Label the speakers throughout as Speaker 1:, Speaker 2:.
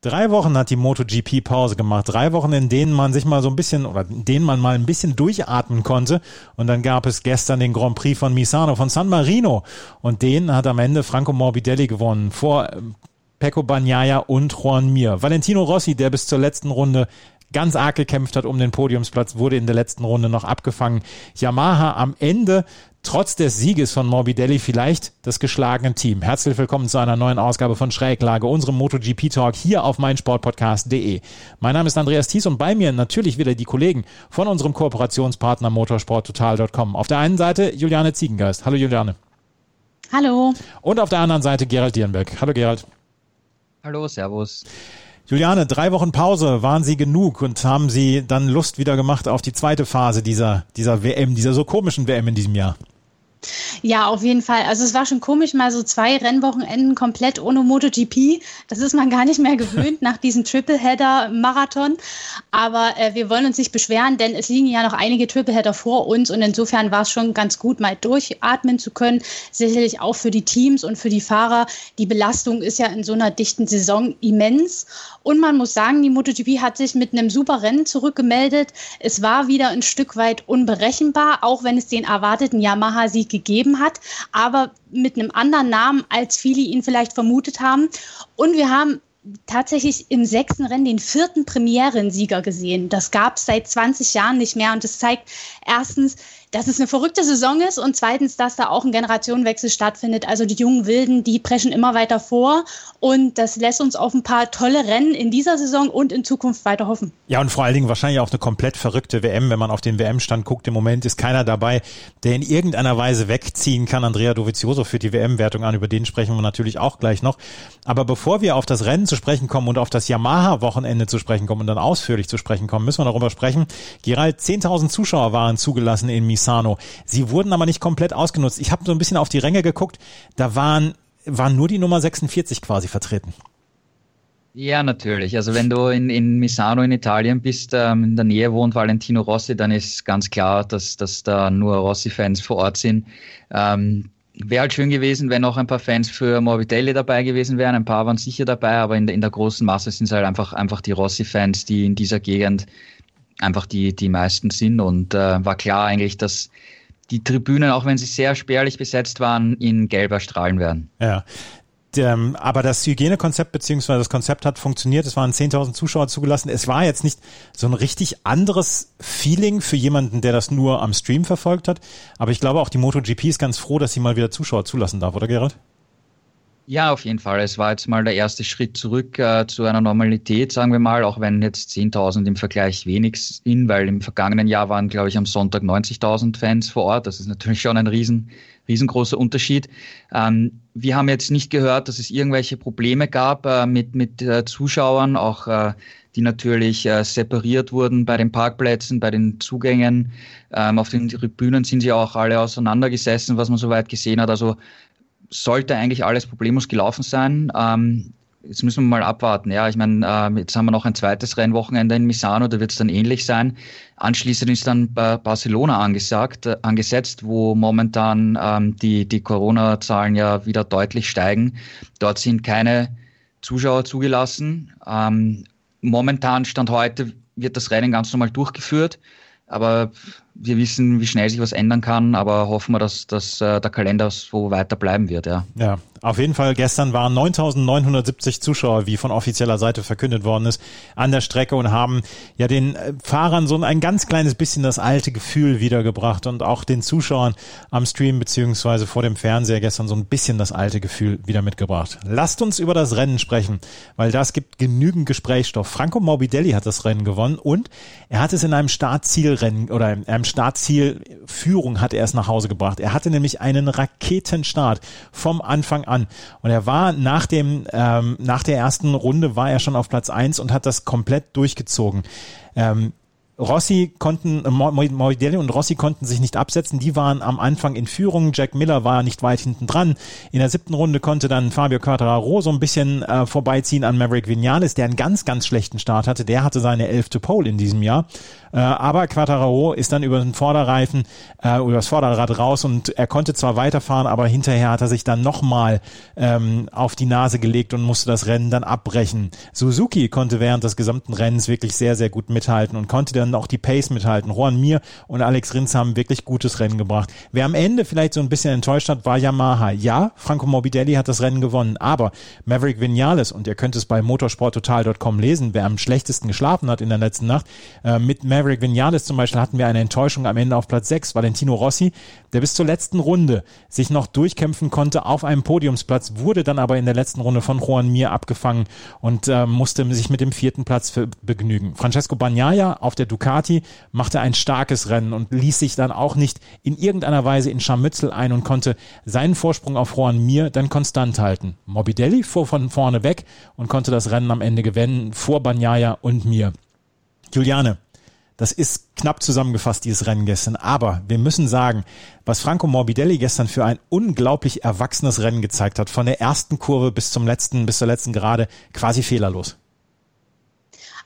Speaker 1: Drei Wochen hat die MotoGP Pause gemacht. Drei Wochen, in denen man sich mal so ein bisschen oder in denen man mal ein bisschen durchatmen konnte. Und dann gab es gestern den Grand Prix von Misano, von San Marino. Und den hat am Ende Franco Morbidelli gewonnen vor ähm, Pecco Bagnaia und Juan Mir. Valentino Rossi, der bis zur letzten Runde ganz arg gekämpft hat um den Podiumsplatz, wurde in der letzten Runde noch abgefangen. Yamaha am Ende trotz des Sieges von Morbidelli vielleicht das geschlagene Team. Herzlich willkommen zu einer neuen Ausgabe von Schräglage, unserem MotoGP Talk hier auf meinsportpodcast.de. Mein Name ist Andreas Thies und bei mir natürlich wieder die Kollegen von unserem Kooperationspartner motorsporttotal.com. Auf der einen Seite Juliane Ziegengeist. Hallo Juliane.
Speaker 2: Hallo.
Speaker 1: Und auf der anderen Seite Gerald Dierenberg. Hallo Gerald.
Speaker 3: Hallo, Servus.
Speaker 1: Juliane, drei Wochen Pause, waren Sie genug und haben Sie dann Lust wieder gemacht auf die zweite Phase dieser, dieser WM, dieser so komischen WM in diesem Jahr?
Speaker 2: Ja, auf jeden Fall. Also es war schon komisch, mal so zwei Rennwochenenden komplett ohne MotoGP. Das ist man gar nicht mehr gewöhnt nach diesem Tripleheader-Marathon. Aber äh, wir wollen uns nicht beschweren, denn es liegen ja noch einige Tripleheader vor uns und insofern war es schon ganz gut, mal durchatmen zu können. Sicherlich auch für die Teams und für die Fahrer. Die Belastung ist ja in so einer dichten Saison immens. Und man muss sagen, die MotoGP hat sich mit einem super Rennen zurückgemeldet. Es war wieder ein Stück weit unberechenbar, auch wenn es den erwarteten Yamaha-Sieg gegeben hat, aber mit einem anderen Namen, als viele ihn vielleicht vermutet haben. Und wir haben tatsächlich im sechsten Rennen den vierten Premierensieger gesehen. Das gab es seit 20 Jahren nicht mehr und das zeigt erstens, dass es eine verrückte Saison ist und zweitens, dass da auch ein Generationenwechsel stattfindet. Also die jungen Wilden, die preschen immer weiter vor und das lässt uns auf ein paar tolle Rennen in dieser Saison und in Zukunft weiter hoffen.
Speaker 1: Ja, und vor allen Dingen wahrscheinlich auch eine komplett verrückte WM, wenn man auf den WM-Stand guckt. Im Moment ist keiner dabei, der in irgendeiner Weise wegziehen kann. Andrea Dovizioso führt die WM-Wertung an, über den sprechen wir natürlich auch gleich noch. Aber bevor wir auf das Rennen zu sprechen kommen und auf das Yamaha-Wochenende zu sprechen kommen und dann ausführlich zu sprechen kommen, müssen wir darüber sprechen. Gerald, 10.000 Zuschauer waren zugelassen in Misano. Sie wurden aber nicht komplett ausgenutzt. Ich habe so ein bisschen auf die Ränge geguckt. Da waren, waren nur die Nummer 46 quasi vertreten.
Speaker 3: Ja, natürlich. Also wenn du in, in Misano in Italien bist, ähm, in der Nähe wohnt Valentino Rossi, dann ist ganz klar, dass, dass da nur Rossi-Fans vor Ort sind. Ähm, Wäre halt schön gewesen, wenn noch ein paar Fans für Morbidelli dabei gewesen wären. Ein paar waren sicher dabei, aber in der, in der großen Masse sind es halt einfach, einfach die Rossi-Fans, die in dieser Gegend einfach die, die meisten sind. Und äh, war klar eigentlich, dass die Tribünen, auch wenn sie sehr spärlich besetzt waren, in gelber strahlen werden.
Speaker 1: Ja. Ähm, aber das Hygienekonzept beziehungsweise das Konzept hat funktioniert. Es waren 10.000 Zuschauer zugelassen. Es war jetzt nicht so ein richtig anderes Feeling für jemanden, der das nur am Stream verfolgt hat. Aber ich glaube auch die MotoGP ist ganz froh, dass sie mal wieder Zuschauer zulassen darf, oder Gerald?
Speaker 3: Ja, auf jeden Fall. Es war jetzt mal der erste Schritt zurück äh, zu einer Normalität, sagen wir mal, auch wenn jetzt 10.000 im Vergleich wenig sind, weil im vergangenen Jahr waren, glaube ich, am Sonntag 90.000 Fans vor Ort. Das ist natürlich schon ein riesen, riesengroßer Unterschied. Ähm, wir haben jetzt nicht gehört, dass es irgendwelche Probleme gab äh, mit, mit äh, Zuschauern, auch äh, die natürlich äh, separiert wurden bei den Parkplätzen, bei den Zugängen. Ähm, auf den Tribünen sind sie auch alle auseinandergesessen, was man soweit gesehen hat. Also sollte eigentlich alles problemlos gelaufen sein. Ähm, jetzt müssen wir mal abwarten. Ja, ich meine, äh, jetzt haben wir noch ein zweites Rennwochenende in Misano, da wird es dann ähnlich sein. Anschließend ist dann Barcelona angesagt, äh, angesetzt, wo momentan ähm, die, die Corona-Zahlen ja wieder deutlich steigen. Dort sind keine Zuschauer zugelassen. Ähm, momentan, Stand heute, wird das Rennen ganz normal durchgeführt. Aber wir wissen, wie schnell sich was ändern kann, aber hoffen wir, dass, dass äh, der Kalender so weiter bleiben wird. Ja.
Speaker 1: ja, auf jeden Fall, gestern waren 9.970 Zuschauer, wie von offizieller Seite verkündet worden ist, an der Strecke und haben ja den äh, Fahrern so ein ganz kleines bisschen das alte Gefühl wiedergebracht und auch den Zuschauern am Stream beziehungsweise vor dem Fernseher gestern so ein bisschen das alte Gefühl wieder mitgebracht. Lasst uns über das Rennen sprechen, weil das gibt genügend Gesprächsstoff. Franco Morbidelli hat das Rennen gewonnen und er hat es in einem Startzielrennen oder in einem Startzielführung hat er es nach Hause gebracht. Er hatte nämlich einen Raketenstart vom Anfang an. Und er war nach dem, ähm, nach der ersten Runde war er schon auf Platz eins und hat das komplett durchgezogen. Ähm, Rossi konnten, äh, Morbidelli und Rossi konnten sich nicht absetzen. Die waren am Anfang in Führung. Jack Miller war nicht weit hinten dran. In der siebten Runde konnte dann Fabio Quattararo so ein bisschen äh, vorbeiziehen an Maverick Vinales, der einen ganz, ganz schlechten Start hatte. Der hatte seine elfte Pole in diesem Jahr. Äh, aber Quattararo ist dann über den Vorderreifen, äh, über das Vorderrad raus und er konnte zwar weiterfahren, aber hinterher hat er sich dann nochmal ähm, auf die Nase gelegt und musste das Rennen dann abbrechen. Suzuki konnte während des gesamten Rennens wirklich sehr, sehr gut mithalten und konnte dann auch die Pace mithalten. Juan Mir und Alex Rins haben wirklich gutes Rennen gebracht. Wer am Ende vielleicht so ein bisschen enttäuscht hat, war Yamaha. Ja, Franco Morbidelli hat das Rennen gewonnen, aber Maverick Vinales, und ihr könnt es bei motorsporttotal.com lesen, wer am schlechtesten geschlafen hat in der letzten Nacht, äh, mit Maverick Vinales zum Beispiel hatten wir eine Enttäuschung am Ende auf Platz 6. Valentino Rossi, der bis zur letzten Runde sich noch durchkämpfen konnte auf einem Podiumsplatz, wurde dann aber in der letzten Runde von Juan Mir abgefangen und äh, musste sich mit dem vierten Platz begnügen. Francesco Bagnaia auf der Ducati machte ein starkes Rennen und ließ sich dann auch nicht in irgendeiner Weise in Scharmützel ein und konnte seinen Vorsprung auf Juan Mir dann konstant halten. Morbidelli fuhr von vorne weg und konnte das Rennen am Ende gewinnen vor Bagnaia und Mir. Juliane, das ist knapp zusammengefasst, dieses Rennen gestern. Aber wir müssen sagen, was Franco Morbidelli gestern für ein unglaublich erwachsenes Rennen gezeigt hat, von der ersten Kurve bis zum letzten, bis zur letzten Gerade, quasi fehlerlos.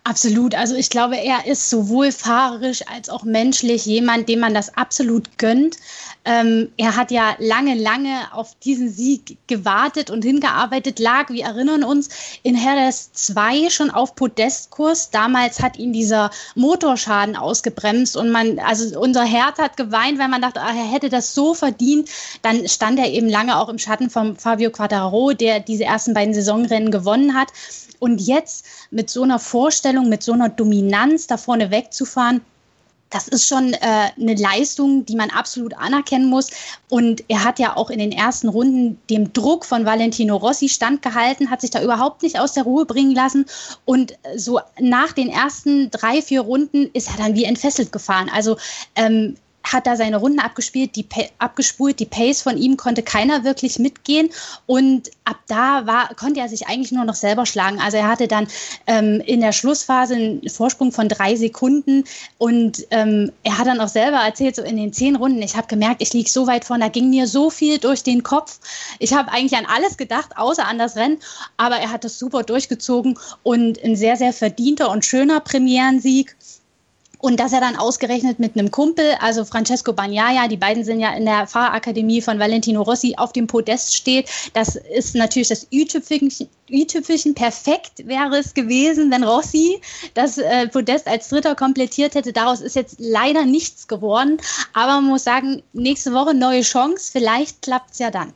Speaker 2: Absolut. Also ich glaube, er ist sowohl fahrerisch als auch menschlich jemand, dem man das absolut gönnt. Ähm, er hat ja lange, lange auf diesen Sieg gewartet und hingearbeitet, lag, wir erinnern uns, in Jerez 2 schon auf Podestkurs. Damals hat ihn dieser Motorschaden ausgebremst und man, also unser Herz hat geweint, weil man dachte, ah, er hätte das so verdient. Dann stand er eben lange auch im Schatten von Fabio Quattararo, der diese ersten beiden Saisonrennen gewonnen hat. Und jetzt mit so einer Vorstellung, mit so einer Dominanz da vorne wegzufahren, das ist schon äh, eine Leistung, die man absolut anerkennen muss. Und er hat ja auch in den ersten Runden dem Druck von Valentino Rossi standgehalten, hat sich da überhaupt nicht aus der Ruhe bringen lassen. Und so nach den ersten drei, vier Runden ist er dann wie entfesselt gefahren. Also ähm, hat da seine Runden abgespielt, die abgespult, die Pace von ihm konnte keiner wirklich mitgehen und ab da war, konnte er sich eigentlich nur noch selber schlagen. Also er hatte dann ähm, in der Schlussphase einen Vorsprung von drei Sekunden und ähm, er hat dann auch selber erzählt, so in den zehn Runden, ich habe gemerkt, ich liege so weit vorne, da ging mir so viel durch den Kopf. Ich habe eigentlich an alles gedacht, außer an das Rennen, aber er hat das super durchgezogen und ein sehr, sehr verdienter und schöner Premierensieg. Und dass er dann ausgerechnet mit einem Kumpel, also Francesco Bagnaia, die beiden sind ja in der Fahrakademie von Valentino Rossi, auf dem Podest steht, das ist natürlich das i-Tüpfelchen. Perfekt wäre es gewesen, wenn Rossi das äh, Podest als Dritter komplettiert hätte. Daraus ist jetzt leider nichts geworden. Aber man muss sagen, nächste Woche neue Chance. Vielleicht klappt es ja dann.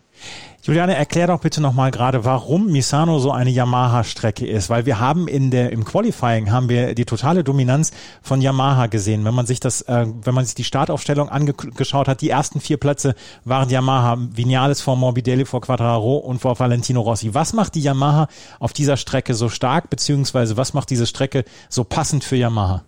Speaker 1: Juliane, erklär doch bitte nochmal gerade, warum Misano so eine Yamaha-Strecke ist, weil wir haben in der, im Qualifying haben wir die totale Dominanz von Yamaha gesehen. Wenn man sich das, äh, wenn man sich die Startaufstellung angeschaut hat, die ersten vier Plätze waren Yamaha, Vinales vor Morbidelli, vor Quadraro und vor Valentino Rossi. Was macht die Yamaha auf dieser Strecke so stark, beziehungsweise was macht diese Strecke so passend für Yamaha?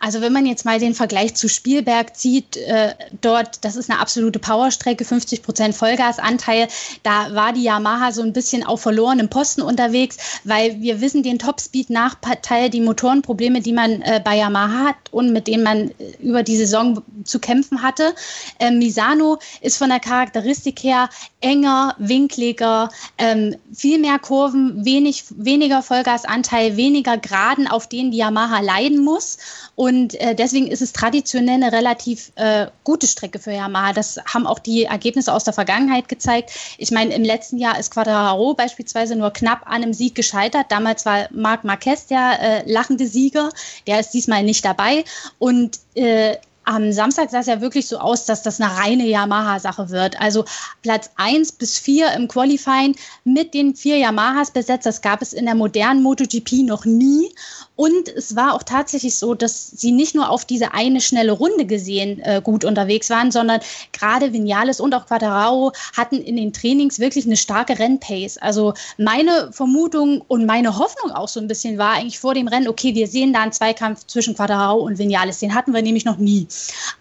Speaker 2: Also wenn man jetzt mal den Vergleich zu Spielberg zieht, äh, dort, das ist eine absolute Powerstrecke, 50 Prozent Vollgasanteil, da war die Yamaha so ein bisschen auf verlorenem Posten unterwegs, weil wir wissen den Topspeed-Nachteil, die Motorenprobleme, die man äh, bei Yamaha hat und mit denen man äh, über die Saison zu kämpfen hatte. Äh, Misano ist von der Charakteristik her enger, winkliger, ähm, viel mehr Kurven, wenig, weniger Vollgasanteil, weniger Graden, auf denen die Yamaha leiden muss. Und äh, deswegen ist es traditionell eine relativ äh, gute Strecke für Yamaha. Das haben auch die Ergebnisse aus der Vergangenheit gezeigt. Ich meine, im letzten Jahr ist Quadraro beispielsweise nur knapp an einem Sieg gescheitert. Damals war Marc Marquez der äh, lachende Sieger. Der ist diesmal nicht dabei. Und äh, am Samstag sah es ja wirklich so aus, dass das eine reine Yamaha-Sache wird. Also Platz 1 bis 4 im Qualifying mit den vier Yamahas besetzt. Das gab es in der modernen MotoGP noch nie. Und es war auch tatsächlich so, dass sie nicht nur auf diese eine schnelle Runde gesehen äh, gut unterwegs waren, sondern gerade Vinales und auch Quadraro hatten in den Trainings wirklich eine starke Rennpace. Also meine Vermutung und meine Hoffnung auch so ein bisschen war eigentlich vor dem Rennen, okay, wir sehen da einen Zweikampf zwischen Quadraro und Vinales. Den hatten wir nämlich noch nie.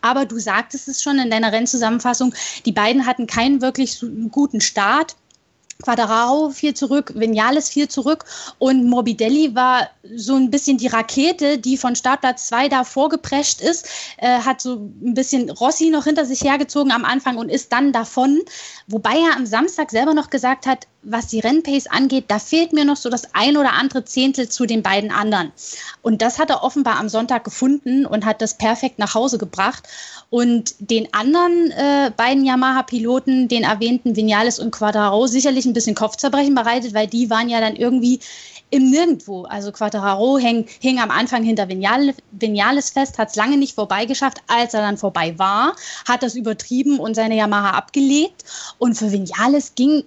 Speaker 2: Aber du sagtest es schon in deiner Rennzusammenfassung, die beiden hatten keinen wirklich guten Start Quadraro fiel zurück, Vinales fiel zurück und Morbidelli war so ein bisschen die Rakete, die von Startplatz 2 da vorgeprescht ist, äh, hat so ein bisschen Rossi noch hinter sich hergezogen am Anfang und ist dann davon. Wobei er am Samstag selber noch gesagt hat, was die Rennpace angeht, da fehlt mir noch so das ein oder andere Zehntel zu den beiden anderen. Und das hat er offenbar am Sonntag gefunden und hat das perfekt nach Hause gebracht. Und den anderen äh, beiden Yamaha-Piloten, den erwähnten Vinales und Quadraro, sicherlich ein bisschen Kopfzerbrechen bereitet, weil die waren ja dann irgendwie im Nirgendwo. Also Quadraro hing, hing am Anfang hinter Vinales, Vinales fest, hat es lange nicht vorbeigeschafft. Als er dann vorbei war, hat das übertrieben und seine Yamaha abgelegt. Und für Vinales ging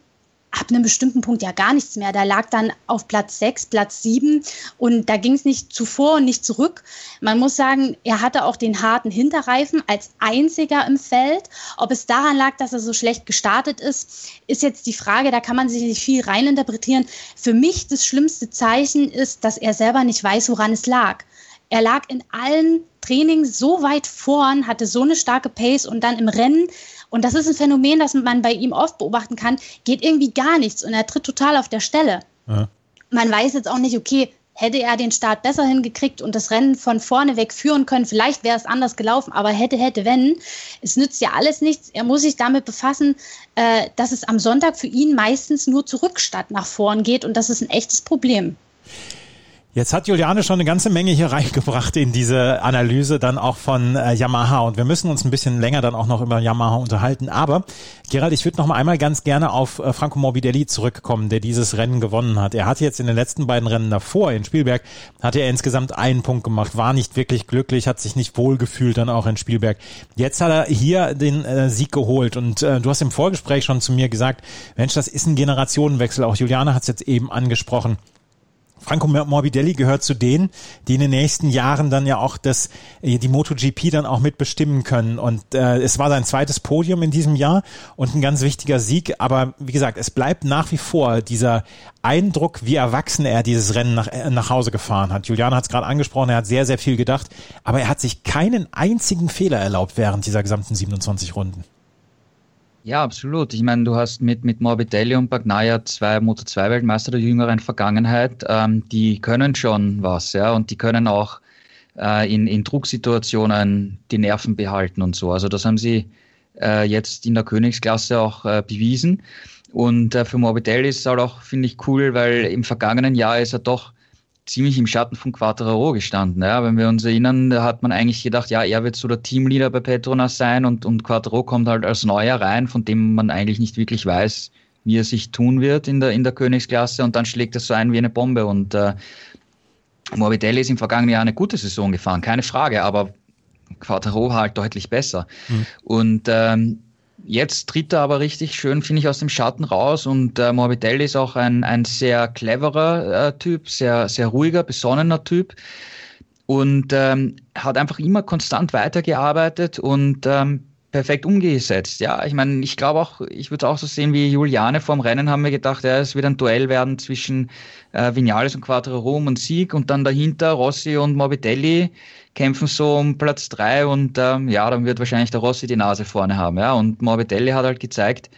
Speaker 2: ab einem bestimmten Punkt ja gar nichts mehr. Da lag dann auf Platz 6, Platz 7 und da ging es nicht zuvor und nicht zurück. Man muss sagen, er hatte auch den harten Hinterreifen als einziger im Feld. Ob es daran lag, dass er so schlecht gestartet ist, ist jetzt die Frage, da kann man sich nicht viel reininterpretieren. Für mich das schlimmste Zeichen ist, dass er selber nicht weiß, woran es lag. Er lag in allen Trainings so weit vorn, hatte so eine starke Pace und dann im Rennen und das ist ein Phänomen, das man bei ihm oft beobachten kann, geht irgendwie gar nichts und er tritt total auf der Stelle. Ja. Man weiß jetzt auch nicht, okay, hätte er den Start besser hingekriegt und das Rennen von vorne weg führen können, vielleicht wäre es anders gelaufen, aber hätte, hätte, wenn. Es nützt ja alles nichts. Er muss sich damit befassen, äh, dass es am Sonntag für ihn meistens nur zurück statt nach vorn geht und das ist ein echtes Problem.
Speaker 1: Jetzt hat Juliane schon eine ganze Menge hier reingebracht in diese Analyse dann auch von äh, Yamaha und wir müssen uns ein bisschen länger dann auch noch über Yamaha unterhalten. Aber Gerald, ich würde noch mal einmal ganz gerne auf äh, Franco Morbidelli zurückkommen, der dieses Rennen gewonnen hat. Er hat jetzt in den letzten beiden Rennen davor in Spielberg hat er insgesamt einen Punkt gemacht, war nicht wirklich glücklich, hat sich nicht wohl gefühlt dann auch in Spielberg. Jetzt hat er hier den äh, Sieg geholt und äh, du hast im Vorgespräch schon zu mir gesagt, Mensch, das ist ein Generationenwechsel. Auch Juliane hat es jetzt eben angesprochen. Franco Morbidelli gehört zu denen, die in den nächsten Jahren dann ja auch das, äh, die MotoGP dann auch mitbestimmen können. Und äh, es war sein zweites Podium in diesem Jahr und ein ganz wichtiger Sieg. Aber wie gesagt, es bleibt nach wie vor dieser Eindruck, wie erwachsen er dieses Rennen nach, äh, nach Hause gefahren hat. Juliane hat es gerade angesprochen, er hat sehr, sehr viel gedacht, aber er hat sich keinen einzigen Fehler erlaubt während dieser gesamten 27 Runden.
Speaker 3: Ja, absolut. Ich meine, du hast mit, mit Morbidelli und Bagnaia zwei Moto2-Weltmeister der jüngeren Vergangenheit, ähm, die können schon was, ja, und die können auch äh, in, in Drucksituationen die Nerven behalten und so. Also das haben sie äh, jetzt in der Königsklasse auch äh, bewiesen. Und äh, für Morbidelli ist es halt auch, finde ich, cool, weil im vergangenen Jahr ist er doch ziemlich im Schatten von Quattro gestanden. Ja. Wenn wir uns erinnern, da hat man eigentlich gedacht, ja, er wird so der Teamleader bei Petronas sein und, und Quattro kommt halt als Neuer rein, von dem man eigentlich nicht wirklich weiß, wie er sich tun wird in der, in der Königsklasse und dann schlägt er so ein wie eine Bombe und äh, Morbidelli ist im vergangenen Jahr eine gute Saison gefahren, keine Frage, aber Quattro halt deutlich besser. Mhm. Und ähm, Jetzt tritt er aber richtig schön, finde ich, aus dem Schatten raus. Und äh, Morbidelli ist auch ein, ein sehr cleverer äh, Typ, sehr, sehr ruhiger, besonnener Typ. Und ähm, hat einfach immer konstant weitergearbeitet. Und ähm, perfekt umgesetzt. Ja, ich meine, ich glaube auch, ich würde auch so sehen wie Juliane vorm Rennen haben wir gedacht, ja, es wird ein Duell werden zwischen äh, Vinales und Quattro und Sieg und dann dahinter Rossi und Morbidelli kämpfen so um Platz drei und ähm, ja, dann wird wahrscheinlich der Rossi die Nase vorne haben. Ja, und Morbidelli hat halt gezeigt,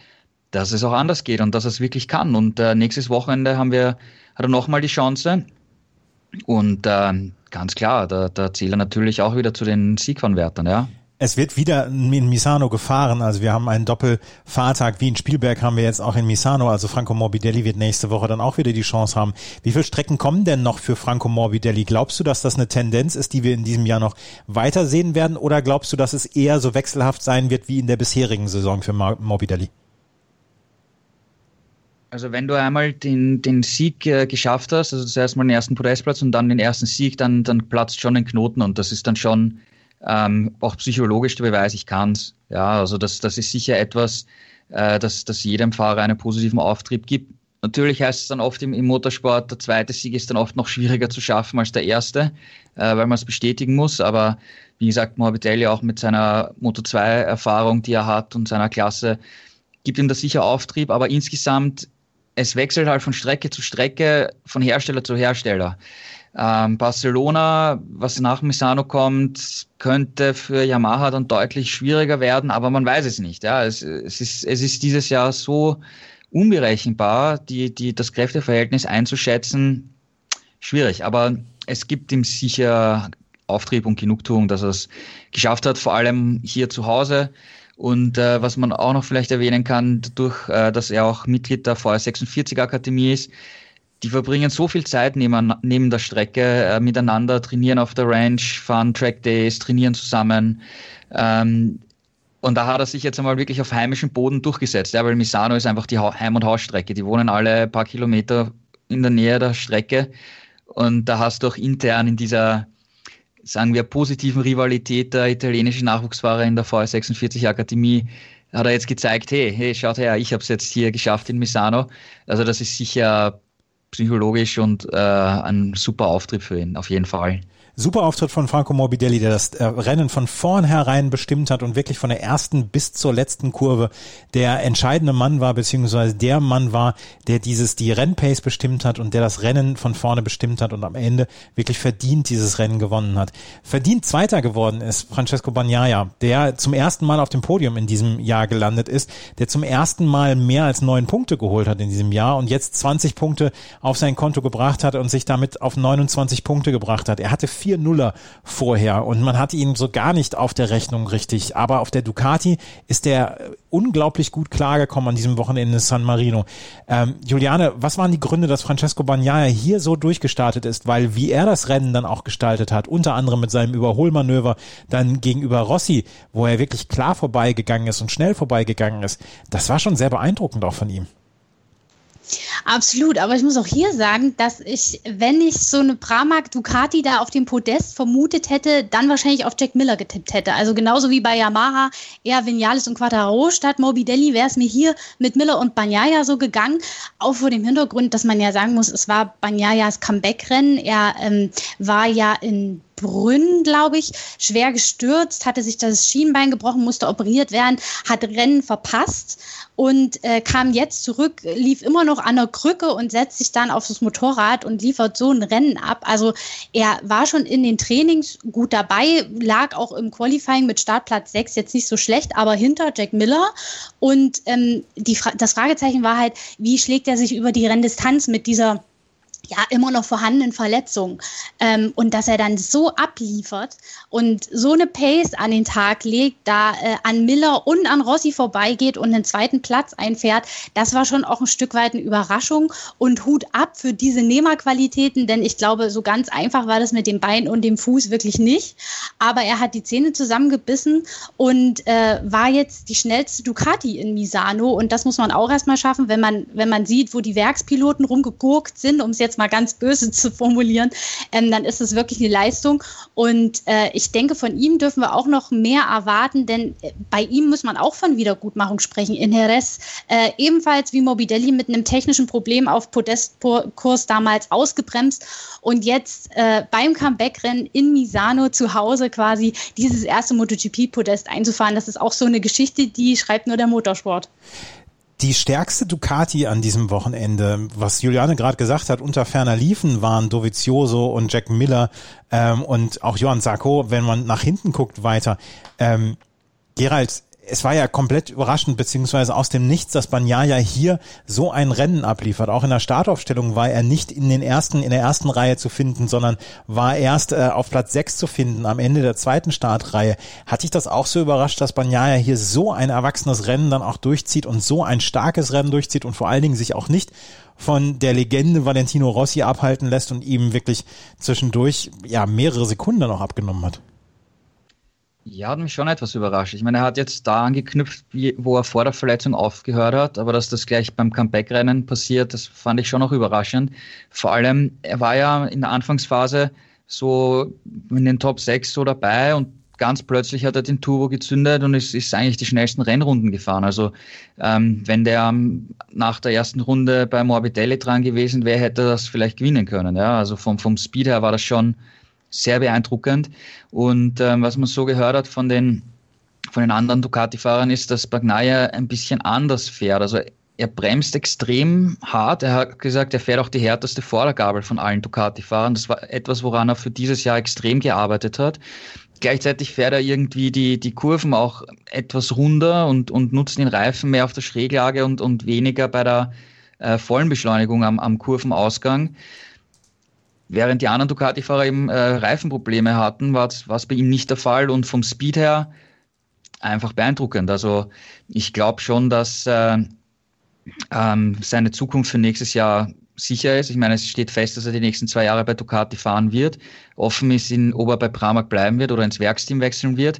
Speaker 3: dass es auch anders geht und dass er es wirklich kann. Und äh, nächstes Wochenende haben wir, hat er nochmal die Chance. Und äh, ganz klar, da, da zählt er natürlich auch wieder zu den Siegverwertern, ja.
Speaker 1: Es wird wieder in Misano gefahren. Also wir haben einen Doppelfahrtag wie in Spielberg haben wir jetzt auch in Misano. Also Franco Morbidelli wird nächste Woche dann auch wieder die Chance haben. Wie viele Strecken kommen denn noch für Franco Morbidelli? Glaubst du, dass das eine Tendenz ist, die wir in diesem Jahr noch weiter sehen werden? Oder glaubst du, dass es eher so wechselhaft sein wird wie in der bisherigen Saison für Morbidelli?
Speaker 3: Also wenn du einmal den, den Sieg äh, geschafft hast, also zuerst mal den ersten Podestplatz und dann den ersten Sieg, dann, dann platzt schon ein Knoten und das ist dann schon ähm, auch psychologisch der Beweis, ich kann's. Ja, also das, das ist sicher etwas, äh, das, das jedem Fahrer einen positiven Auftrieb gibt. Natürlich heißt es dann oft im, im Motorsport, der zweite Sieg ist dann oft noch schwieriger zu schaffen als der erste, äh, weil man es bestätigen muss. Aber wie gesagt, Morbidelli auch mit seiner Moto2-Erfahrung, die er hat und seiner Klasse, gibt ihm da sicher Auftrieb. Aber insgesamt, es wechselt halt von Strecke zu Strecke, von Hersteller zu Hersteller. Ähm, Barcelona, was nach Misano kommt, könnte für Yamaha dann deutlich schwieriger werden, aber man weiß es nicht. Ja, es, es, ist, es ist dieses Jahr so unberechenbar, die, die, das Kräfteverhältnis einzuschätzen, schwierig. Aber es gibt ihm sicher Auftrieb und Genugtuung, dass er es geschafft hat, vor allem hier zu Hause. Und äh, was man auch noch vielleicht erwähnen kann, durch, äh, dass er auch Mitglied der VR46 Akademie ist, die verbringen so viel Zeit neben, neben der Strecke äh, miteinander, trainieren auf der Ranch, fahren Track Days, trainieren zusammen. Ähm, und da hat er sich jetzt einmal wirklich auf heimischem Boden durchgesetzt, ja, weil Misano ist einfach die Heim- und Hausstrecke. Die wohnen alle ein paar Kilometer in der Nähe der Strecke. Und da hast du auch intern in dieser, sagen wir, positiven Rivalität der italienischen Nachwuchsfahrer in der VR46 Akademie, hat er jetzt gezeigt, hey, hey, schaut her, ich habe es jetzt hier geschafft in Misano. Also das ist sicher psychologisch und äh, ein super Auftritt für ihn, auf jeden Fall.
Speaker 1: Super Auftritt von Franco Morbidelli, der das äh, Rennen von vornherein bestimmt hat und wirklich von der ersten bis zur letzten Kurve der entscheidende Mann war, beziehungsweise der Mann war, der dieses, die Rennpace bestimmt hat und der das Rennen von vorne bestimmt hat und am Ende wirklich verdient dieses Rennen gewonnen hat. Verdient Zweiter geworden ist Francesco Bagnaia, der zum ersten Mal auf dem Podium in diesem Jahr gelandet ist, der zum ersten Mal mehr als neun Punkte geholt hat in diesem Jahr und jetzt 20 Punkte auf sein Konto gebracht hat und sich damit auf 29 Punkte gebracht hat. Er hatte vier Nuller vorher und man hat ihn so gar nicht auf der Rechnung richtig. Aber auf der Ducati ist der unglaublich gut klargekommen an diesem Wochenende in San Marino. Ähm, Juliane, was waren die Gründe, dass Francesco Bagnaia hier so durchgestartet ist? Weil wie er das Rennen dann auch gestaltet hat, unter anderem mit seinem Überholmanöver dann gegenüber Rossi, wo er wirklich klar vorbeigegangen ist und schnell vorbeigegangen ist, das war schon sehr beeindruckend auch von ihm.
Speaker 2: Absolut, aber ich muss auch hier sagen, dass ich, wenn ich so eine Pramac Ducati da auf dem Podest vermutet hätte, dann wahrscheinlich auf Jack Miller getippt hätte. Also genauso wie bei Yamaha eher Vinales und Quattaro statt Morbidelli wäre es mir hier mit Miller und Banyaya so gegangen. Auch vor dem Hintergrund, dass man ja sagen muss, es war Banyayas Comeback-Rennen. Er ähm, war ja in Brünn, glaube ich, schwer gestürzt, hatte sich das Schienbein gebrochen, musste operiert werden, hat Rennen verpasst und äh, kam jetzt zurück, lief immer noch an der Krücke und setzt sich dann auf das Motorrad und liefert so ein Rennen ab. Also er war schon in den Trainings gut dabei, lag auch im Qualifying mit Startplatz 6 jetzt nicht so schlecht, aber hinter Jack Miller. Und ähm, die, das Fragezeichen war halt, wie schlägt er sich über die Renndistanz mit dieser ja immer noch vorhandenen Verletzungen. Ähm, und dass er dann so abliefert und so eine Pace an den Tag legt, da äh, an Miller und an Rossi vorbeigeht und einen zweiten Platz einfährt, das war schon auch ein Stück weit eine Überraschung und Hut ab für diese Nehmerqualitäten, denn ich glaube, so ganz einfach war das mit dem Bein und dem Fuß wirklich nicht. Aber er hat die Zähne zusammengebissen und äh, war jetzt die schnellste Ducati in Misano und das muss man auch erstmal schaffen, wenn man, wenn man sieht, wo die Werkspiloten rumgegurkt sind, um es jetzt mal ganz böse zu formulieren, ähm, dann ist es wirklich eine Leistung. Und äh, ich denke, von ihm dürfen wir auch noch mehr erwarten, denn äh, bei ihm muss man auch von Wiedergutmachung sprechen. In Jerez äh, ebenfalls wie Morbidelli mit einem technischen Problem auf Podestkurs damals ausgebremst und jetzt äh, beim Comeback-Rennen in Misano zu Hause quasi dieses erste MotoGP-Podest einzufahren. Das ist auch so eine Geschichte, die schreibt nur der Motorsport
Speaker 1: die stärkste Ducati an diesem Wochenende, was Juliane gerade gesagt hat, unter ferner Liefen waren Dovizioso und Jack Miller ähm, und auch Johann Sarko, wenn man nach hinten guckt weiter. Ähm, Gerald, es war ja komplett überraschend, beziehungsweise aus dem Nichts, dass Banyaya hier so ein Rennen abliefert. Auch in der Startaufstellung war er nicht in den ersten, in der ersten Reihe zu finden, sondern war erst äh, auf Platz sechs zu finden am Ende der zweiten Startreihe. Hat dich das auch so überrascht, dass Banyaya hier so ein erwachsenes Rennen dann auch durchzieht und so ein starkes Rennen durchzieht und vor allen Dingen sich auch nicht von der Legende Valentino Rossi abhalten lässt und ihm wirklich zwischendurch ja mehrere Sekunden noch abgenommen hat?
Speaker 3: Ja, hat mich schon etwas überrascht. Ich meine, er hat jetzt da angeknüpft, wo er vor der Verletzung aufgehört hat, aber dass das gleich beim Comeback-Rennen passiert, das fand ich schon noch überraschend. Vor allem, er war ja in der Anfangsphase so in den Top 6 so dabei und ganz plötzlich hat er den Turbo gezündet und es ist eigentlich die schnellsten Rennrunden gefahren. Also ähm, wenn der nach der ersten Runde bei Morbidelli dran gewesen wäre, hätte er das vielleicht gewinnen können. Ja? Also vom, vom Speed her war das schon sehr beeindruckend. Und ähm, was man so gehört hat von den, von den anderen Ducati-Fahrern ist, dass Bagnaia ein bisschen anders fährt. Also er bremst extrem hart. Er hat gesagt, er fährt auch die härteste Vordergabel von allen Ducati-Fahrern. Das war etwas, woran er für dieses Jahr extrem gearbeitet hat. Gleichzeitig fährt er irgendwie die, die Kurven auch etwas runder und, und nutzt den Reifen mehr auf der Schräglage und, und weniger bei der äh, vollen Beschleunigung am, am Kurvenausgang. Während die anderen Ducati-Fahrer eben äh, Reifenprobleme hatten, war es bei ihm nicht der Fall und vom Speed her einfach beeindruckend. Also ich glaube schon, dass äh, ähm, seine Zukunft für nächstes Jahr sicher ist. Ich meine, es steht fest, dass er die nächsten zwei Jahre bei Ducati fahren wird. Offen ist, ob er bei Pramac bleiben wird oder ins Werksteam wechseln wird.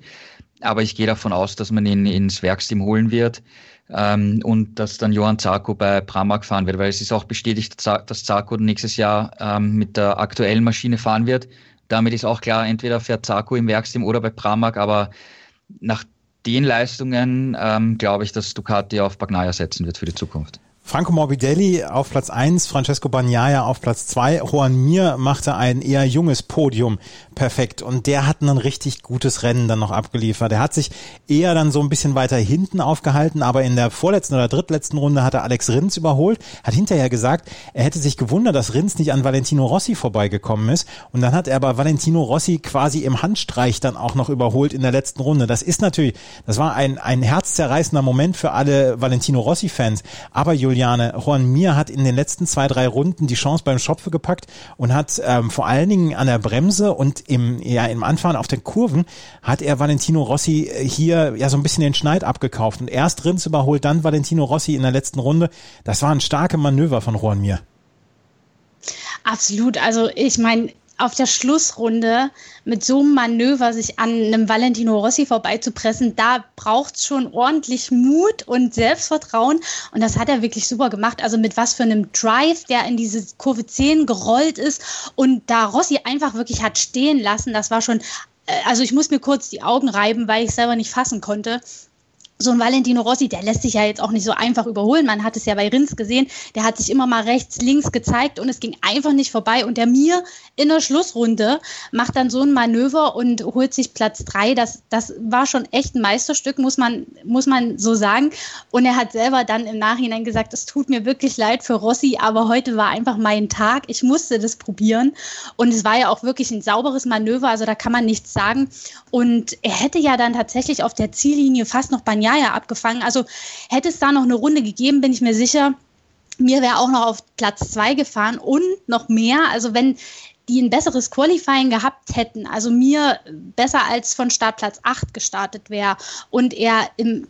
Speaker 3: Aber ich gehe davon aus, dass man ihn ins Werksteam holen wird ähm, und dass dann Johann Zarko bei Pramac fahren wird, weil es ist auch bestätigt, dass Zarko nächstes Jahr ähm, mit der aktuellen Maschine fahren wird. Damit ist auch klar, entweder fährt Zarko im Werksteam oder bei Pramac, aber nach den Leistungen ähm, glaube ich, dass Ducati auf Bagnaia setzen wird für die Zukunft.
Speaker 1: Franco Morbidelli auf Platz 1, Francesco Bagnaia auf Platz 2. Juan Mir machte ein eher junges Podium perfekt und der hat ein richtig gutes Rennen dann noch abgeliefert. Er hat sich eher dann so ein bisschen weiter hinten aufgehalten, aber in der vorletzten oder drittletzten Runde hat er Alex Rins überholt, hat hinterher gesagt, er hätte sich gewundert, dass Rins nicht an Valentino Rossi vorbeigekommen ist und dann hat er aber Valentino Rossi quasi im Handstreich dann auch noch überholt in der letzten Runde. Das ist natürlich, das war ein, ein herzzerreißender Moment für alle Valentino Rossi-Fans, aber Juliane, Juan Mir hat in den letzten zwei, drei Runden die Chance beim Schopfe gepackt und hat ähm, vor allen Dingen an der Bremse und im, ja, im Anfahren auf den Kurven hat er Valentino Rossi äh, hier ja so ein bisschen den Schneid abgekauft und erst Rins überholt, dann Valentino Rossi in der letzten Runde. Das war ein starke Manöver von Juan Mir.
Speaker 2: Absolut. Also ich meine, auf der Schlussrunde mit so einem Manöver sich an einem Valentino Rossi vorbeizupressen, da braucht es schon ordentlich Mut und Selbstvertrauen. Und das hat er wirklich super gemacht. Also mit was für einem Drive, der in diese Kurve 10 gerollt ist und da Rossi einfach wirklich hat stehen lassen, das war schon äh, also ich muss mir kurz die Augen reiben, weil ich selber nicht fassen konnte so ein Valentino Rossi, der lässt sich ja jetzt auch nicht so einfach überholen. Man hat es ja bei Rins gesehen, der hat sich immer mal rechts, links gezeigt und es ging einfach nicht vorbei. Und der Mir in der Schlussrunde macht dann so ein Manöver und holt sich Platz drei. Das, das war schon echt ein Meisterstück, muss man, muss man so sagen. Und er hat selber dann im Nachhinein gesagt, es tut mir wirklich leid für Rossi, aber heute war einfach mein Tag. Ich musste das probieren. Und es war ja auch wirklich ein sauberes Manöver, also da kann man nichts sagen. Und er hätte ja dann tatsächlich auf der Ziellinie fast noch Banyaya Jahr abgefangen. Also hätte es da noch eine Runde gegeben, bin ich mir sicher, mir wäre auch noch auf Platz zwei gefahren und noch mehr. Also wenn die ein besseres Qualifying gehabt hätten, also mir besser als von Startplatz 8 gestartet wäre und er im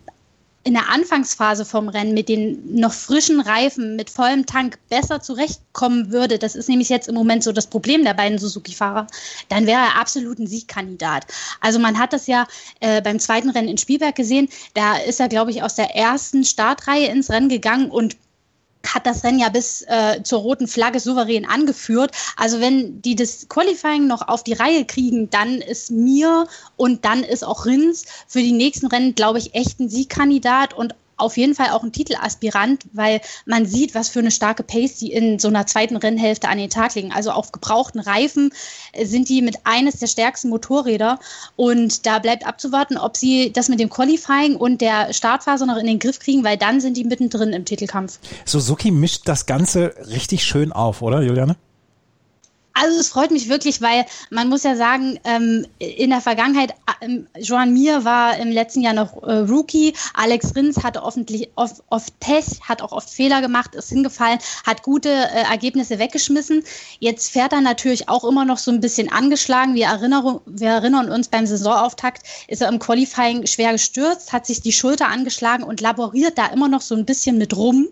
Speaker 2: in der Anfangsphase vom Rennen mit den noch frischen Reifen, mit vollem Tank besser zurechtkommen würde, das ist nämlich jetzt im Moment so das Problem der beiden Suzuki-Fahrer, dann wäre er absolut ein Siegkandidat. Also man hat das ja äh, beim zweiten Rennen in Spielberg gesehen, da ist er, glaube ich, aus der ersten Startreihe ins Rennen gegangen und hat das Rennen ja bis äh, zur roten Flagge souverän angeführt. Also wenn die das Qualifying noch auf die Reihe kriegen, dann ist mir und dann ist auch Rins für die nächsten Rennen, glaube ich, echt ein Siegkandidat und auf jeden Fall auch ein Titelaspirant, weil man sieht, was für eine starke Pace die in so einer zweiten Rennhälfte an den Tag legen. Also auf gebrauchten Reifen sind die mit eines der stärksten Motorräder und da bleibt abzuwarten, ob sie das mit dem Qualifying und der Startphase noch in den Griff kriegen, weil dann sind die mittendrin im Titelkampf.
Speaker 1: Suzuki mischt das Ganze richtig schön auf, oder Juliane?
Speaker 2: Also es freut mich wirklich, weil man muss ja sagen, ähm, in der Vergangenheit, ähm, Joan Mir war im letzten Jahr noch äh, Rookie, Alex Rins hatte oft, oft, oft Pech, hat auch oft Fehler gemacht, ist hingefallen, hat gute äh, Ergebnisse weggeschmissen. Jetzt fährt er natürlich auch immer noch so ein bisschen angeschlagen. Wir, Erinnerung, wir erinnern uns, beim Saisonauftakt ist er im Qualifying schwer gestürzt, hat sich die Schulter angeschlagen und laboriert da immer noch so ein bisschen mit rum.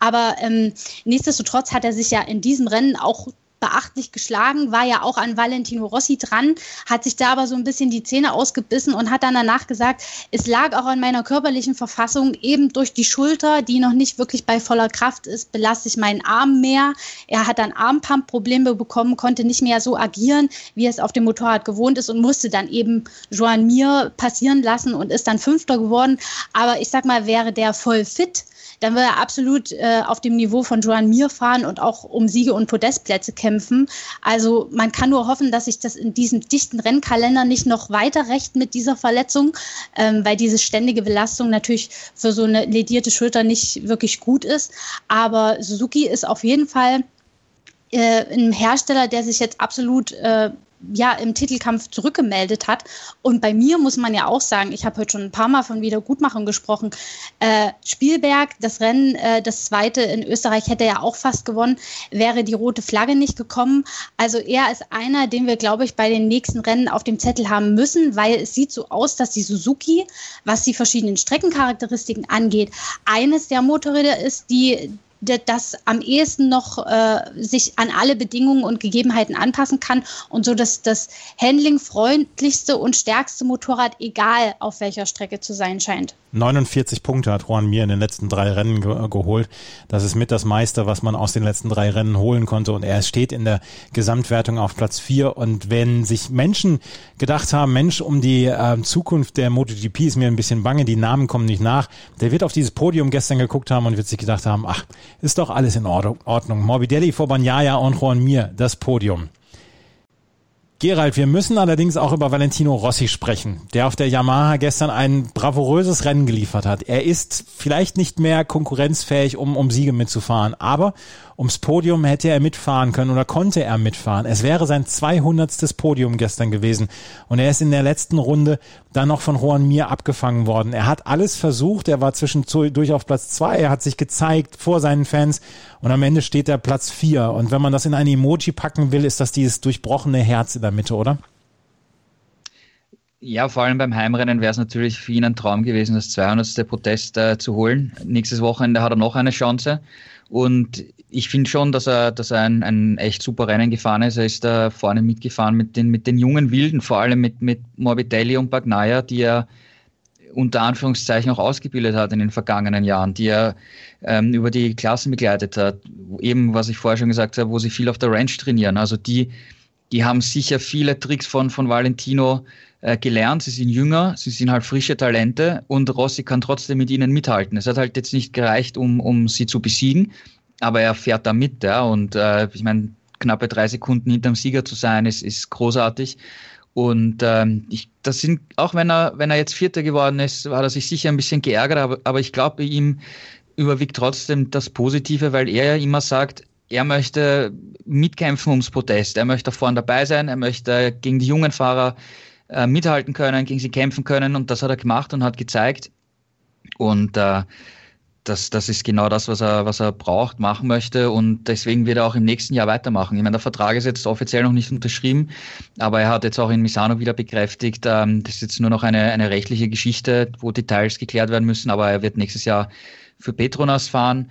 Speaker 2: Aber ähm, nichtsdestotrotz hat er sich ja in diesem Rennen auch beachtlich geschlagen, war ja auch an Valentino Rossi dran, hat sich da aber so ein bisschen die Zähne ausgebissen und hat dann danach gesagt, es lag auch an meiner körperlichen Verfassung, eben durch die Schulter, die noch nicht wirklich bei voller Kraft ist, belaste ich meinen Arm mehr. Er hat dann Armpump-Probleme bekommen, konnte nicht mehr so agieren, wie es auf dem Motorrad gewohnt ist und musste dann eben Joan Mir passieren lassen und ist dann Fünfter geworden. Aber ich sag mal, wäre der voll fit, dann wird er absolut äh, auf dem Niveau von Joan Mir fahren und auch um Siege und Podestplätze kämpfen. Also man kann nur hoffen, dass sich das in diesem dichten Rennkalender nicht noch weiter rächt mit dieser Verletzung, ähm, weil diese ständige Belastung natürlich für so eine ledierte Schulter nicht wirklich gut ist. Aber Suzuki ist auf jeden Fall äh, ein Hersteller, der sich jetzt absolut äh, ja im Titelkampf zurückgemeldet hat. Und bei mir muss man ja auch sagen, ich habe heute schon ein paar Mal von Wiedergutmachung gesprochen. Äh, Spielberg, das Rennen, äh, das zweite in Österreich hätte ja auch fast gewonnen, wäre die rote Flagge nicht gekommen. Also er ist einer, den wir, glaube ich, bei den nächsten Rennen auf dem Zettel haben müssen, weil es sieht so aus, dass die Suzuki, was die verschiedenen Streckencharakteristiken angeht, eines der Motorräder ist, die das am ehesten noch äh, sich an alle Bedingungen und Gegebenheiten anpassen kann und so dass das Handling freundlichste und stärkste Motorrad, egal auf welcher Strecke zu sein scheint.
Speaker 1: 49 Punkte hat Juan Mir in den letzten drei Rennen ge geholt. Das ist mit das meiste, was man aus den letzten drei Rennen holen konnte. Und er steht in der Gesamtwertung auf Platz vier. Und wenn sich Menschen gedacht haben, Mensch, um die äh, Zukunft der MotoGP ist mir ein bisschen bange, die Namen kommen nicht nach, der wird auf dieses Podium gestern geguckt haben und wird sich gedacht haben, ach, ist doch alles in Ordnung. Morbidelli vor Banyaya und Juan Mir, das Podium. Gerald, wir müssen allerdings auch über Valentino Rossi sprechen, der auf der Yamaha gestern ein bravouröses Rennen geliefert hat. Er ist vielleicht nicht mehr konkurrenzfähig, um, um Siege mitzufahren, aber ums Podium hätte er mitfahren können oder konnte er mitfahren. Es wäre sein 200. Podium gestern gewesen und er ist in der letzten Runde dann noch von Juan Mir abgefangen worden. Er hat alles versucht, er war zwischendurch auf Platz zwei, er hat sich gezeigt vor seinen Fans und am Ende steht er Platz vier. Und wenn man das in ein Emoji packen will, ist das dieses durchbrochene Herz in der Mitte, oder?
Speaker 3: Ja, vor allem beim Heimrennen wäre es natürlich für ihn ein Traum gewesen, das 200. Protest äh, zu holen. Nächstes Wochenende hat er noch eine Chance. Und ich finde schon, dass er, dass er ein, ein echt super Rennen gefahren ist. Er ist da vorne mitgefahren mit den, mit den jungen Wilden, vor allem mit, mit Morbidelli und Bagnaia, die er unter Anführungszeichen auch ausgebildet hat in den vergangenen Jahren, die er ähm, über die Klassen begleitet hat. Eben, was ich vorher schon gesagt habe, wo sie viel auf der Ranch trainieren. Also die, die haben sicher viele Tricks von, von Valentino äh, gelernt. Sie sind jünger, sie sind halt frische Talente und Rossi kann trotzdem mit ihnen mithalten. Es hat halt jetzt nicht gereicht, um, um sie zu besiegen, aber er fährt da mit, ja. Und äh, ich meine, knappe drei Sekunden hinterm Sieger zu sein, ist, ist großartig. Und ähm, ich, das sind, auch wenn er, wenn er jetzt Vierter geworden ist, hat er sich sicher ein bisschen geärgert, aber, aber ich glaube, ihm überwiegt trotzdem das Positive, weil er ja immer sagt, er möchte mitkämpfen ums Protest. Er möchte vorne dabei sein, er möchte gegen die jungen Fahrer äh, mithalten können, gegen sie kämpfen können und das hat er gemacht und hat gezeigt. Und äh, das, das ist genau das, was er, was er braucht, machen möchte und deswegen wird er auch im nächsten Jahr weitermachen. Ich meine, der Vertrag ist jetzt offiziell noch nicht unterschrieben, aber er hat jetzt auch in Misano wieder bekräftigt, ähm, das ist jetzt nur noch eine, eine rechtliche Geschichte, wo Details geklärt werden müssen, aber er wird nächstes Jahr für Petronas fahren.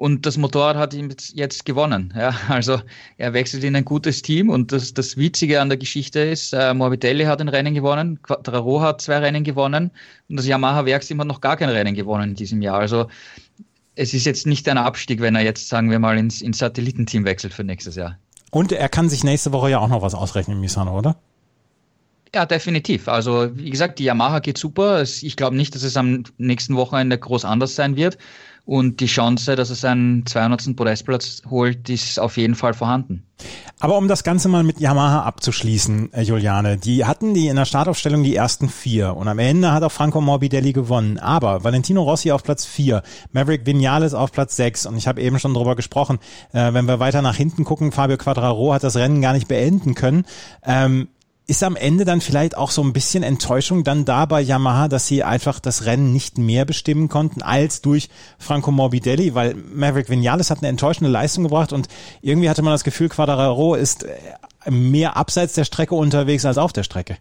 Speaker 3: Und das Motorrad hat ihm jetzt gewonnen. Ja, also er wechselt in ein gutes Team und das, das Witzige an der Geschichte ist, äh, Morbidelli hat ein Rennen gewonnen, Quattraro hat zwei Rennen gewonnen und das Yamaha Werksteam hat noch gar kein Rennen gewonnen in diesem Jahr. Also es ist jetzt nicht ein Abstieg, wenn er jetzt, sagen wir mal, ins, ins Satellitenteam wechselt für nächstes Jahr.
Speaker 1: Und er kann sich nächste Woche ja auch noch was ausrechnen, Misano, oder?
Speaker 3: Ja, definitiv. Also wie gesagt, die Yamaha geht super. Ich glaube nicht, dass es am nächsten Wochenende groß anders sein wird. Und die Chance, dass er seinen 200. Podestplatz holt, ist auf jeden Fall vorhanden.
Speaker 1: Aber um das Ganze mal mit Yamaha abzuschließen, äh, Juliane, die hatten die in der Startaufstellung die ersten vier und am Ende hat auch Franco Morbidelli gewonnen. Aber Valentino Rossi auf Platz vier, Maverick Vinales auf Platz sechs und ich habe eben schon drüber gesprochen, äh, wenn wir weiter nach hinten gucken, Fabio Quadraro hat das Rennen gar nicht beenden können. Ähm, ist am Ende dann vielleicht auch so ein bisschen Enttäuschung dann da bei Yamaha, dass sie einfach das Rennen nicht mehr bestimmen konnten als durch Franco Morbidelli, weil Maverick Vinales hat eine enttäuschende Leistung gebracht und irgendwie hatte man das Gefühl, Quadraro ist äh, mehr abseits der Strecke unterwegs als auf der Strecke.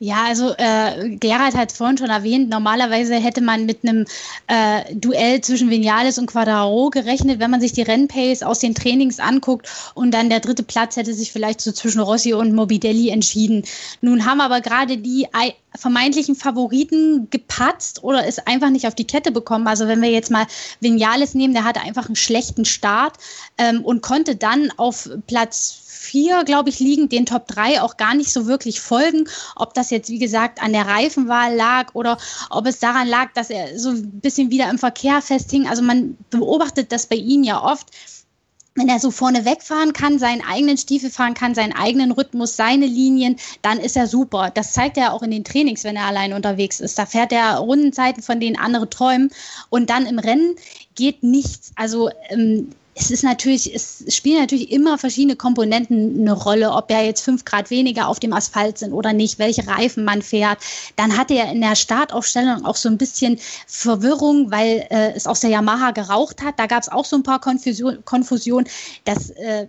Speaker 2: Ja, also äh, Gerald hat es vorhin schon erwähnt, normalerweise hätte man mit einem äh, Duell zwischen Vinales und Quadraro gerechnet, wenn man sich die Rennpace aus den Trainings anguckt und dann der dritte Platz hätte sich vielleicht so zwischen Rossi und Morbidelli entschieden. Nun haben aber gerade die vermeintlichen Favoriten gepatzt oder es einfach nicht auf die Kette bekommen. Also wenn wir jetzt mal Vinales nehmen, der hatte einfach einen schlechten Start ähm, und konnte dann auf Platz vier, glaube ich, liegen, den Top 3 auch gar nicht so wirklich folgen. Ob das jetzt, wie gesagt, an der Reifenwahl lag oder ob es daran lag, dass er so ein bisschen wieder im Verkehr festhing. Also man beobachtet das bei ihm ja oft wenn er so vorne wegfahren kann, seinen eigenen Stiefel fahren kann, seinen eigenen Rhythmus, seine Linien, dann ist er super. Das zeigt er auch in den Trainings, wenn er allein unterwegs ist. Da fährt er Rundenzeiten, von denen andere träumen. Und dann im Rennen geht nichts. Also ähm, es ist natürlich, es spielen natürlich immer verschiedene Komponenten eine Rolle, ob ja jetzt fünf Grad weniger auf dem Asphalt sind oder nicht, welche Reifen man fährt. Dann hatte er in der Startaufstellung auch so ein bisschen Verwirrung, weil äh, es aus der Yamaha geraucht hat. Da gab es auch so ein paar Konfusion, Konfusion. Das äh,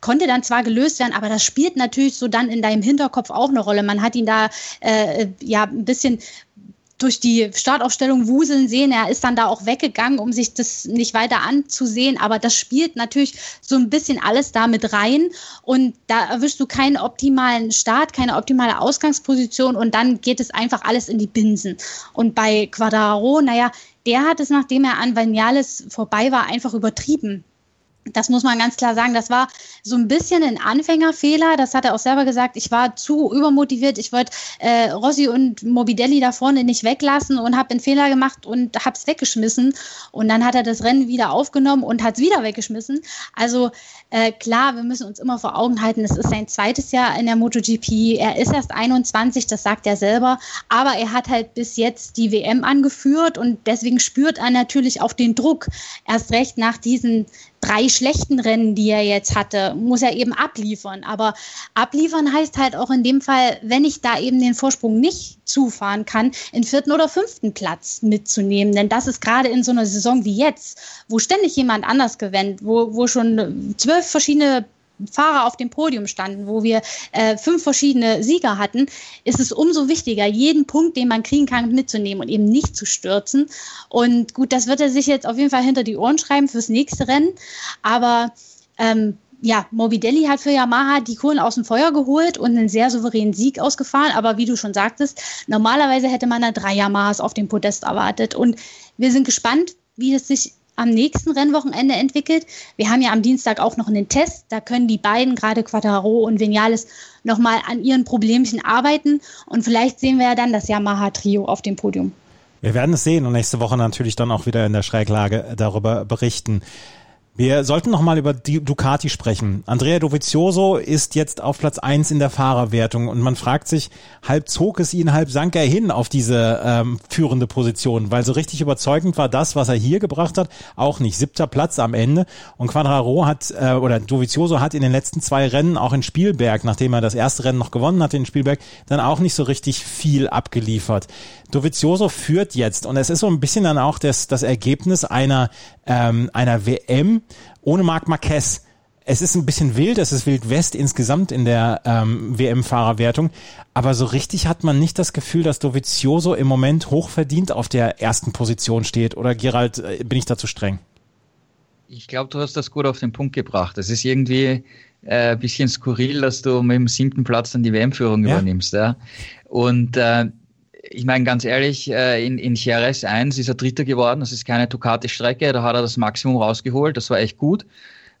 Speaker 2: konnte dann zwar gelöst werden, aber das spielt natürlich so dann in deinem Hinterkopf auch eine Rolle. Man hat ihn da äh, ja ein bisschen durch die Startaufstellung wuseln sehen. Er ist dann da auch weggegangen, um sich das nicht weiter anzusehen. Aber das spielt natürlich so ein bisschen alles da mit rein. Und da erwischst du keinen optimalen Start, keine optimale Ausgangsposition. Und dann geht es einfach alles in die Binsen. Und bei Quadraro, naja, der hat es, nachdem er an Vanales vorbei war, einfach übertrieben. Das muss man ganz klar sagen. Das war so ein bisschen ein Anfängerfehler. Das hat er auch selber gesagt. Ich war zu übermotiviert. Ich wollte äh, Rossi und Mobidelli da vorne nicht weglassen und habe einen Fehler gemacht und habe es weggeschmissen. Und dann hat er das Rennen wieder aufgenommen und hat es wieder weggeschmissen. Also äh, klar, wir müssen uns immer vor Augen halten, es ist sein zweites Jahr in der MotoGP. Er ist erst 21, das sagt er selber. Aber er hat halt bis jetzt die WM angeführt und deswegen spürt er natürlich auch den Druck. Erst recht nach diesen drei schlechten Rennen, die er jetzt hatte, muss er eben abliefern. Aber abliefern heißt halt auch in dem Fall, wenn ich da eben den Vorsprung nicht zufahren kann, in vierten oder fünften Platz mitzunehmen. Denn das ist gerade in so einer Saison wie jetzt, wo ständig jemand anders gewinnt, wo, wo schon zwölf verschiedene Fahrer auf dem Podium standen, wo wir äh, fünf verschiedene Sieger hatten, ist es umso wichtiger, jeden Punkt, den man kriegen kann, mitzunehmen und eben nicht zu stürzen. Und gut, das wird er sich jetzt auf jeden Fall hinter die Ohren schreiben fürs nächste Rennen. Aber ähm, ja, Morbidelli hat für Yamaha die Kohlen aus dem Feuer geholt und einen sehr souveränen Sieg ausgefahren. Aber wie du schon sagtest, normalerweise hätte man da drei Yamahas auf dem Podest erwartet. Und wir sind gespannt, wie es sich am nächsten Rennwochenende entwickelt. Wir haben ja am Dienstag auch noch einen Test. Da können die beiden, gerade Quattaro und Vinales, nochmal an ihren Problemchen arbeiten. Und vielleicht sehen wir ja dann das Yamaha-Trio auf dem Podium.
Speaker 1: Wir werden es sehen und nächste Woche natürlich dann auch wieder in der Schräglage darüber berichten. Wir sollten noch mal über Ducati sprechen. Andrea Dovizioso ist jetzt auf Platz eins in der Fahrerwertung und man fragt sich, halb zog es ihn, halb sank er hin auf diese ähm, führende Position, weil so richtig überzeugend war das, was er hier gebracht hat, auch nicht. Siebter Platz am Ende und Quadraro hat, äh, oder Dovizioso hat in den letzten zwei Rennen auch in Spielberg, nachdem er das erste Rennen noch gewonnen hatte in Spielberg, dann auch nicht so richtig viel abgeliefert. Dovizioso führt jetzt und es ist so ein bisschen dann auch das, das Ergebnis einer, ähm, einer WM ohne Marc Marquez. Es ist ein bisschen wild, es ist Wild West insgesamt in der ähm, WM-Fahrerwertung, aber so richtig hat man nicht das Gefühl, dass Dovizioso im Moment hochverdient auf der ersten Position steht. Oder Gerald, äh, bin ich da zu streng?
Speaker 3: Ich glaube, du hast das gut auf den Punkt gebracht. Es ist irgendwie äh, ein bisschen skurril, dass du mit dem siebten Platz dann die WM-Führung ja. übernimmst. Ja? Und äh, ich meine ganz ehrlich, äh, in, in Jerez 1 ist er Dritter geworden. Das ist keine Ducati-Strecke. Da hat er das Maximum rausgeholt. Das war echt gut.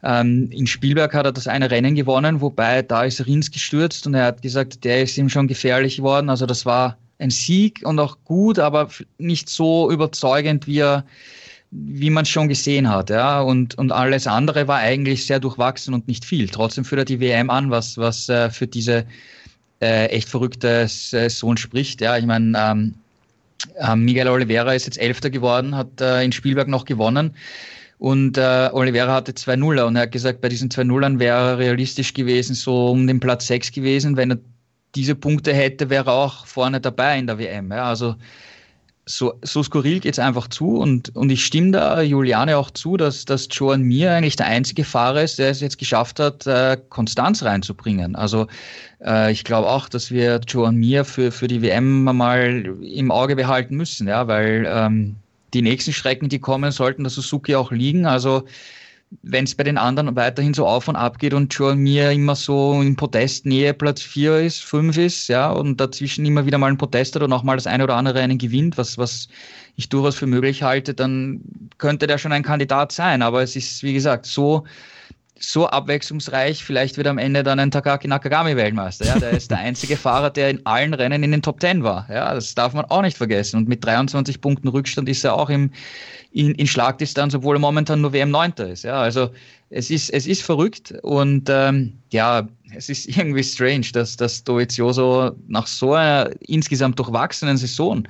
Speaker 3: Ähm, in Spielberg hat er das eine Rennen gewonnen, wobei da ist Rins gestürzt und er hat gesagt, der ist ihm schon gefährlich geworden. Also das war ein Sieg und auch gut, aber nicht so überzeugend, wie er wie man es schon gesehen hat, ja, und, und alles andere war eigentlich sehr durchwachsen und nicht viel. Trotzdem führt er die WM an, was, was äh, für diese äh, echt verrückte Saison spricht. Ja, ich meine, ähm, ähm, Miguel Oliveira ist jetzt Elfter geworden, hat äh, in Spielberg noch gewonnen. Und äh, Oliveira hatte zwei Nuller und er hat gesagt, bei diesen zwei Nullern wäre er realistisch gewesen, so um den Platz sechs gewesen. Wenn er diese Punkte hätte, wäre er auch vorne dabei in der WM. Ja. Also so, so skurril geht's einfach zu und, und ich stimme da Juliane auch zu, dass, dass Joan Mir eigentlich der einzige Fahrer ist, der es jetzt geschafft hat, äh, Konstanz reinzubringen. Also äh, ich glaube auch, dass wir Joan Mir für, für die WM mal im Auge behalten müssen, ja, weil ähm, die nächsten Strecken, die kommen, sollten der Suzuki auch liegen. Also wenn es bei den anderen weiterhin so auf und ab geht und Joan Mir immer so in Podestnähe Platz 4 ist, 5 ist, ja, und dazwischen immer wieder mal ein Podest hat und auch mal das eine oder andere einen gewinnt, was, was ich durchaus für möglich halte, dann könnte der schon ein Kandidat sein. Aber es ist, wie gesagt, so, so abwechslungsreich, vielleicht wird am Ende dann ein Takaki Nakagami Weltmeister. Ja, der ist der einzige Fahrer, der in allen Rennen in den Top 10 war. Ja, das darf man auch nicht vergessen. Und mit 23 Punkten Rückstand ist er auch im, in, in Schlagdistanz, obwohl er momentan nur WM 9. ist. Ja, also es ist, es ist verrückt und ähm, ja, es ist irgendwie strange, dass, dass Dovizioso nach so einer insgesamt durchwachsenen Saison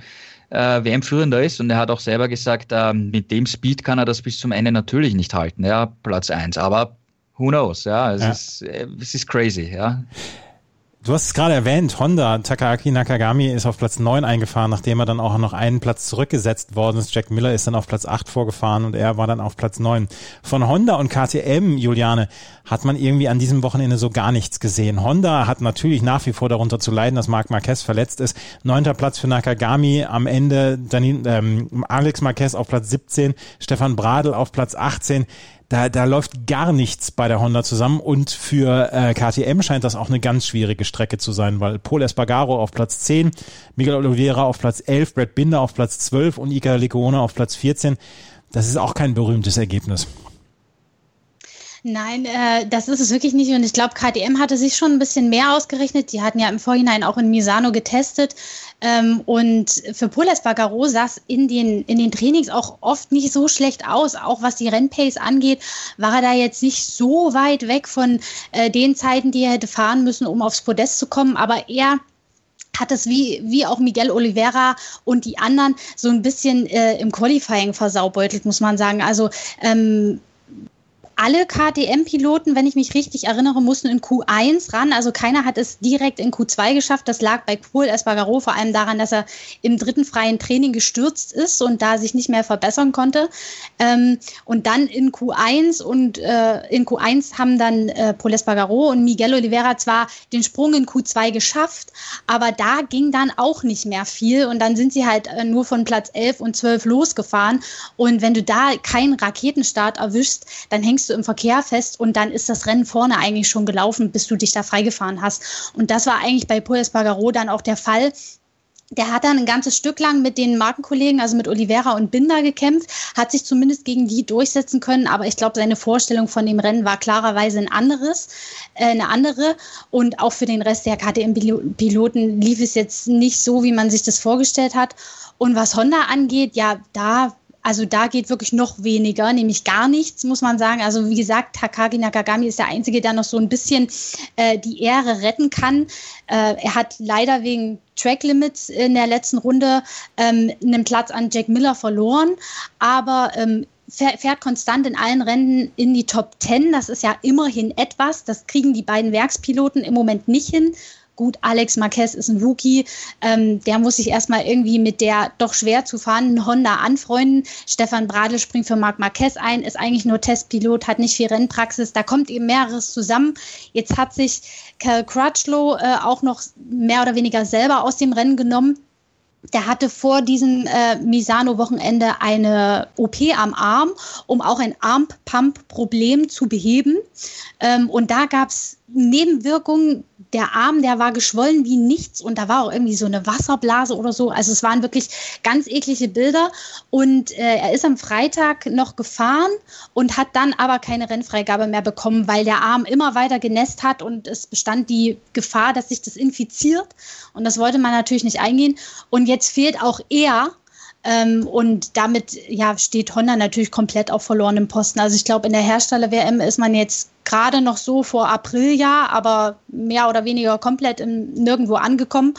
Speaker 3: äh, WM-Führender ist und er hat auch selber gesagt, äh, mit dem Speed kann er das bis zum Ende natürlich nicht halten, ja, Platz eins. Aber who knows, ja, es, ja. Ist, äh, es ist crazy, ja.
Speaker 1: Du hast es gerade erwähnt, Honda, Takaaki Nakagami ist auf Platz 9 eingefahren, nachdem er dann auch noch einen Platz zurückgesetzt worden ist. Jack Miller ist dann auf Platz 8 vorgefahren und er war dann auf Platz 9. Von Honda und KTM, Juliane, hat man irgendwie an diesem Wochenende so gar nichts gesehen. Honda hat natürlich nach wie vor darunter zu leiden, dass Marc Marquez verletzt ist. Neunter Platz für Nakagami, am Ende dann, ähm, Alex Marquez auf Platz 17, Stefan Bradl auf Platz 18 da, da läuft gar nichts bei der Honda zusammen und für äh, KTM scheint das auch eine ganz schwierige Strecke zu sein, weil Paul Espargaro auf Platz 10, Miguel Oliveira auf Platz 11, Brad Binder auf Platz 12 und Iker Lecuona auf Platz 14. Das ist auch kein berühmtes Ergebnis.
Speaker 2: Nein, äh, das ist es wirklich nicht. Und ich glaube, KTM hatte sich schon ein bisschen mehr ausgerechnet. Die hatten ja im Vorhinein auch in Misano getestet. Ähm, und für Paul Espargaro sah es in den, in den Trainings auch oft nicht so schlecht aus. Auch was die Rennpace angeht, war er da jetzt nicht so weit weg von äh, den Zeiten, die er hätte fahren müssen, um aufs Podest zu kommen. Aber er hat es wie, wie auch Miguel Oliveira und die anderen so ein bisschen äh, im Qualifying versaubeutelt, muss man sagen. Also ähm, alle KTM-Piloten, wenn ich mich richtig erinnere, mussten in Q1 ran. Also keiner hat es direkt in Q2 geschafft. Das lag bei Paul Espargaro vor allem daran, dass er im dritten freien Training gestürzt ist und da sich nicht mehr verbessern konnte. Ähm, und dann in Q1 und äh, in Q1 haben dann äh, Paul Espargaro und Miguel Oliveira zwar den Sprung in Q2 geschafft, aber da ging dann auch nicht mehr viel und dann sind sie halt äh, nur von Platz 11 und 12 losgefahren. Und wenn du da keinen Raketenstart erwischst, dann hängst du im Verkehr fest und dann ist das Rennen vorne eigentlich schon gelaufen, bis du dich da freigefahren hast. Und das war eigentlich bei Paul Espargaro dann auch der Fall. Der hat dann ein ganzes Stück lang mit den Markenkollegen, also mit Oliveira und Binder gekämpft, hat sich zumindest gegen die durchsetzen können, aber ich glaube, seine Vorstellung von dem Rennen war klarerweise ein anderes, äh, eine andere. Und auch für den Rest der KTM-Piloten lief es jetzt nicht so, wie man sich das vorgestellt hat. Und was Honda angeht, ja, da also da geht wirklich noch weniger, nämlich gar nichts, muss man sagen. Also wie gesagt, Takagi Nakagami ist der Einzige, der noch so ein bisschen äh, die Ehre retten kann. Äh, er hat leider wegen Track Limits in der letzten Runde ähm, einen Platz an Jack Miller verloren, aber ähm, fährt konstant in allen Rennen in die Top 10. Das ist ja immerhin etwas. Das kriegen die beiden Werkspiloten im Moment nicht hin. Gut, Alex Marquez ist ein Rookie, ähm, der muss sich erstmal irgendwie mit der doch schwer zu fahrenden Honda anfreunden. Stefan Bradl springt für Marc Marquez ein, ist eigentlich nur Testpilot, hat nicht viel Rennpraxis, da kommt eben mehreres zusammen. Jetzt hat sich Cal Crutchlow äh, auch noch mehr oder weniger selber aus dem Rennen genommen der hatte vor diesem äh, Misano-Wochenende eine OP am Arm, um auch ein Armpump-Problem zu beheben. Ähm, und da gab es Nebenwirkungen. Der Arm, der war geschwollen wie nichts und da war auch irgendwie so eine Wasserblase oder so. Also es waren wirklich ganz eklige Bilder. Und äh, er ist am Freitag noch gefahren und hat dann aber keine Rennfreigabe mehr bekommen, weil der Arm immer weiter genässt hat und es bestand die Gefahr, dass sich das infiziert. Und das wollte man natürlich nicht eingehen. Und jetzt fehlt auch er ähm, und damit ja, steht Honda natürlich komplett auf verlorenem Posten. Also ich glaube, in der Hersteller-WM ist man jetzt gerade noch so vor April ja, aber mehr oder weniger komplett im, nirgendwo angekommen.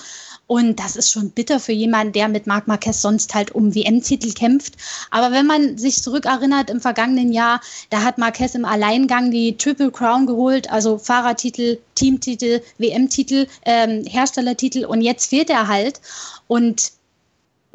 Speaker 2: Und das ist schon bitter für jemanden, der mit Marc Marquez sonst halt um WM-Titel kämpft. Aber wenn man sich zurückerinnert, im vergangenen Jahr, da hat Marquez im Alleingang die Triple Crown geholt, also Fahrertitel, Teamtitel, WM-Titel, ähm, Herstellertitel und jetzt fehlt er halt. Und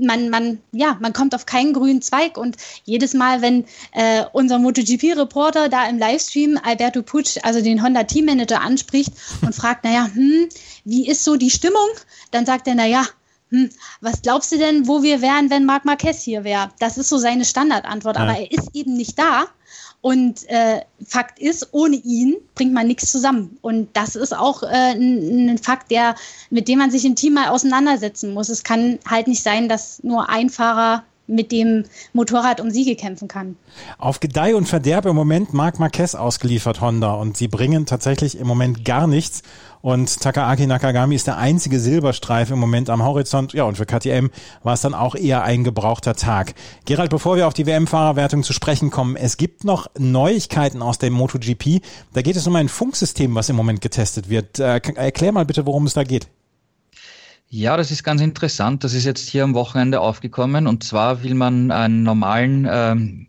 Speaker 2: man, man, ja, man kommt auf keinen grünen Zweig und jedes Mal, wenn äh, unser MotoGP-Reporter da im Livestream Alberto Pucci, also den Honda Teammanager, anspricht und fragt, naja, hm, wie ist so die Stimmung? Dann sagt er, naja, hm, was glaubst du denn, wo wir wären, wenn Marc Marquez hier wäre? Das ist so seine Standardantwort, ja. aber er ist eben nicht da. Und äh, Fakt ist, ohne ihn bringt man nichts zusammen. Und das ist auch äh, ein, Fakt, der, mit dem man sich im Team mal auseinandersetzen muss. Es kann halt nicht sein, dass nur ein Fahrer mit dem Motorrad um Siege kämpfen kann.
Speaker 1: Auf Gedeih und Verderb im Moment Marc Marquez ausgeliefert Honda und sie bringen tatsächlich im Moment gar nichts. Und Takaaki Nakagami ist der einzige Silberstreif im Moment am Horizont. Ja, und für KTM war es dann auch eher ein gebrauchter Tag. Gerald, bevor wir auf die WM-Fahrerwertung zu sprechen kommen, es gibt noch Neuigkeiten aus dem MotoGP. Da geht es um ein Funksystem, was im Moment getestet wird. Äh, erklär mal bitte, worum es da geht.
Speaker 3: Ja, das ist ganz interessant. Das ist jetzt hier am Wochenende aufgekommen. Und zwar will man einen normalen ähm,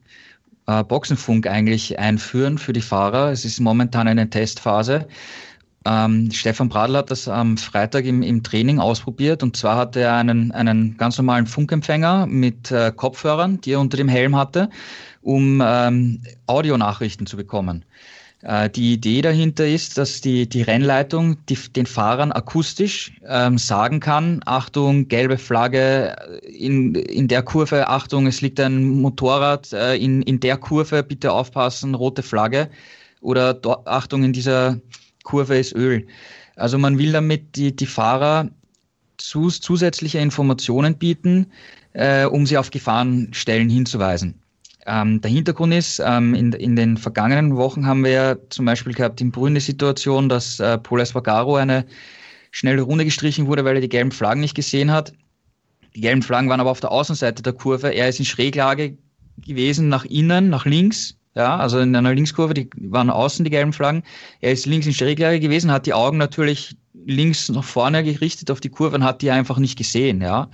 Speaker 3: äh, Boxenfunk eigentlich einführen für die Fahrer. Es ist momentan eine Testphase. Ähm, Stefan Bradl hat das am Freitag im, im, Training ausprobiert. Und zwar hatte er einen, einen ganz normalen Funkempfänger mit äh, Kopfhörern, die er unter dem Helm hatte, um ähm, Audionachrichten zu bekommen. Äh, die Idee dahinter ist, dass die, die Rennleitung die, den Fahrern akustisch ähm, sagen kann, Achtung, gelbe Flagge in, in der Kurve, Achtung, es liegt ein Motorrad äh, in, in der Kurve, bitte aufpassen, rote Flagge oder Achtung, in dieser Kurve ist Öl. Also man will damit die, die Fahrer zus, zusätzliche Informationen bieten, äh, um sie auf Gefahrenstellen hinzuweisen. Ähm, der Hintergrund ist, ähm, in, in den vergangenen Wochen haben wir ja zum Beispiel gehabt in Brünn die Situation, dass äh, Paul Espargaro eine schnelle Runde gestrichen wurde, weil er die gelben Flaggen nicht gesehen hat. Die gelben Flaggen waren aber auf der Außenseite der Kurve. Er ist in Schräglage gewesen, nach innen, nach links. Ja, also in einer Linkskurve, die waren außen die gelben Flaggen. Er ist links in Schräglage gewesen, hat die Augen natürlich links nach vorne gerichtet auf die Kurve und hat die einfach nicht gesehen. Ja,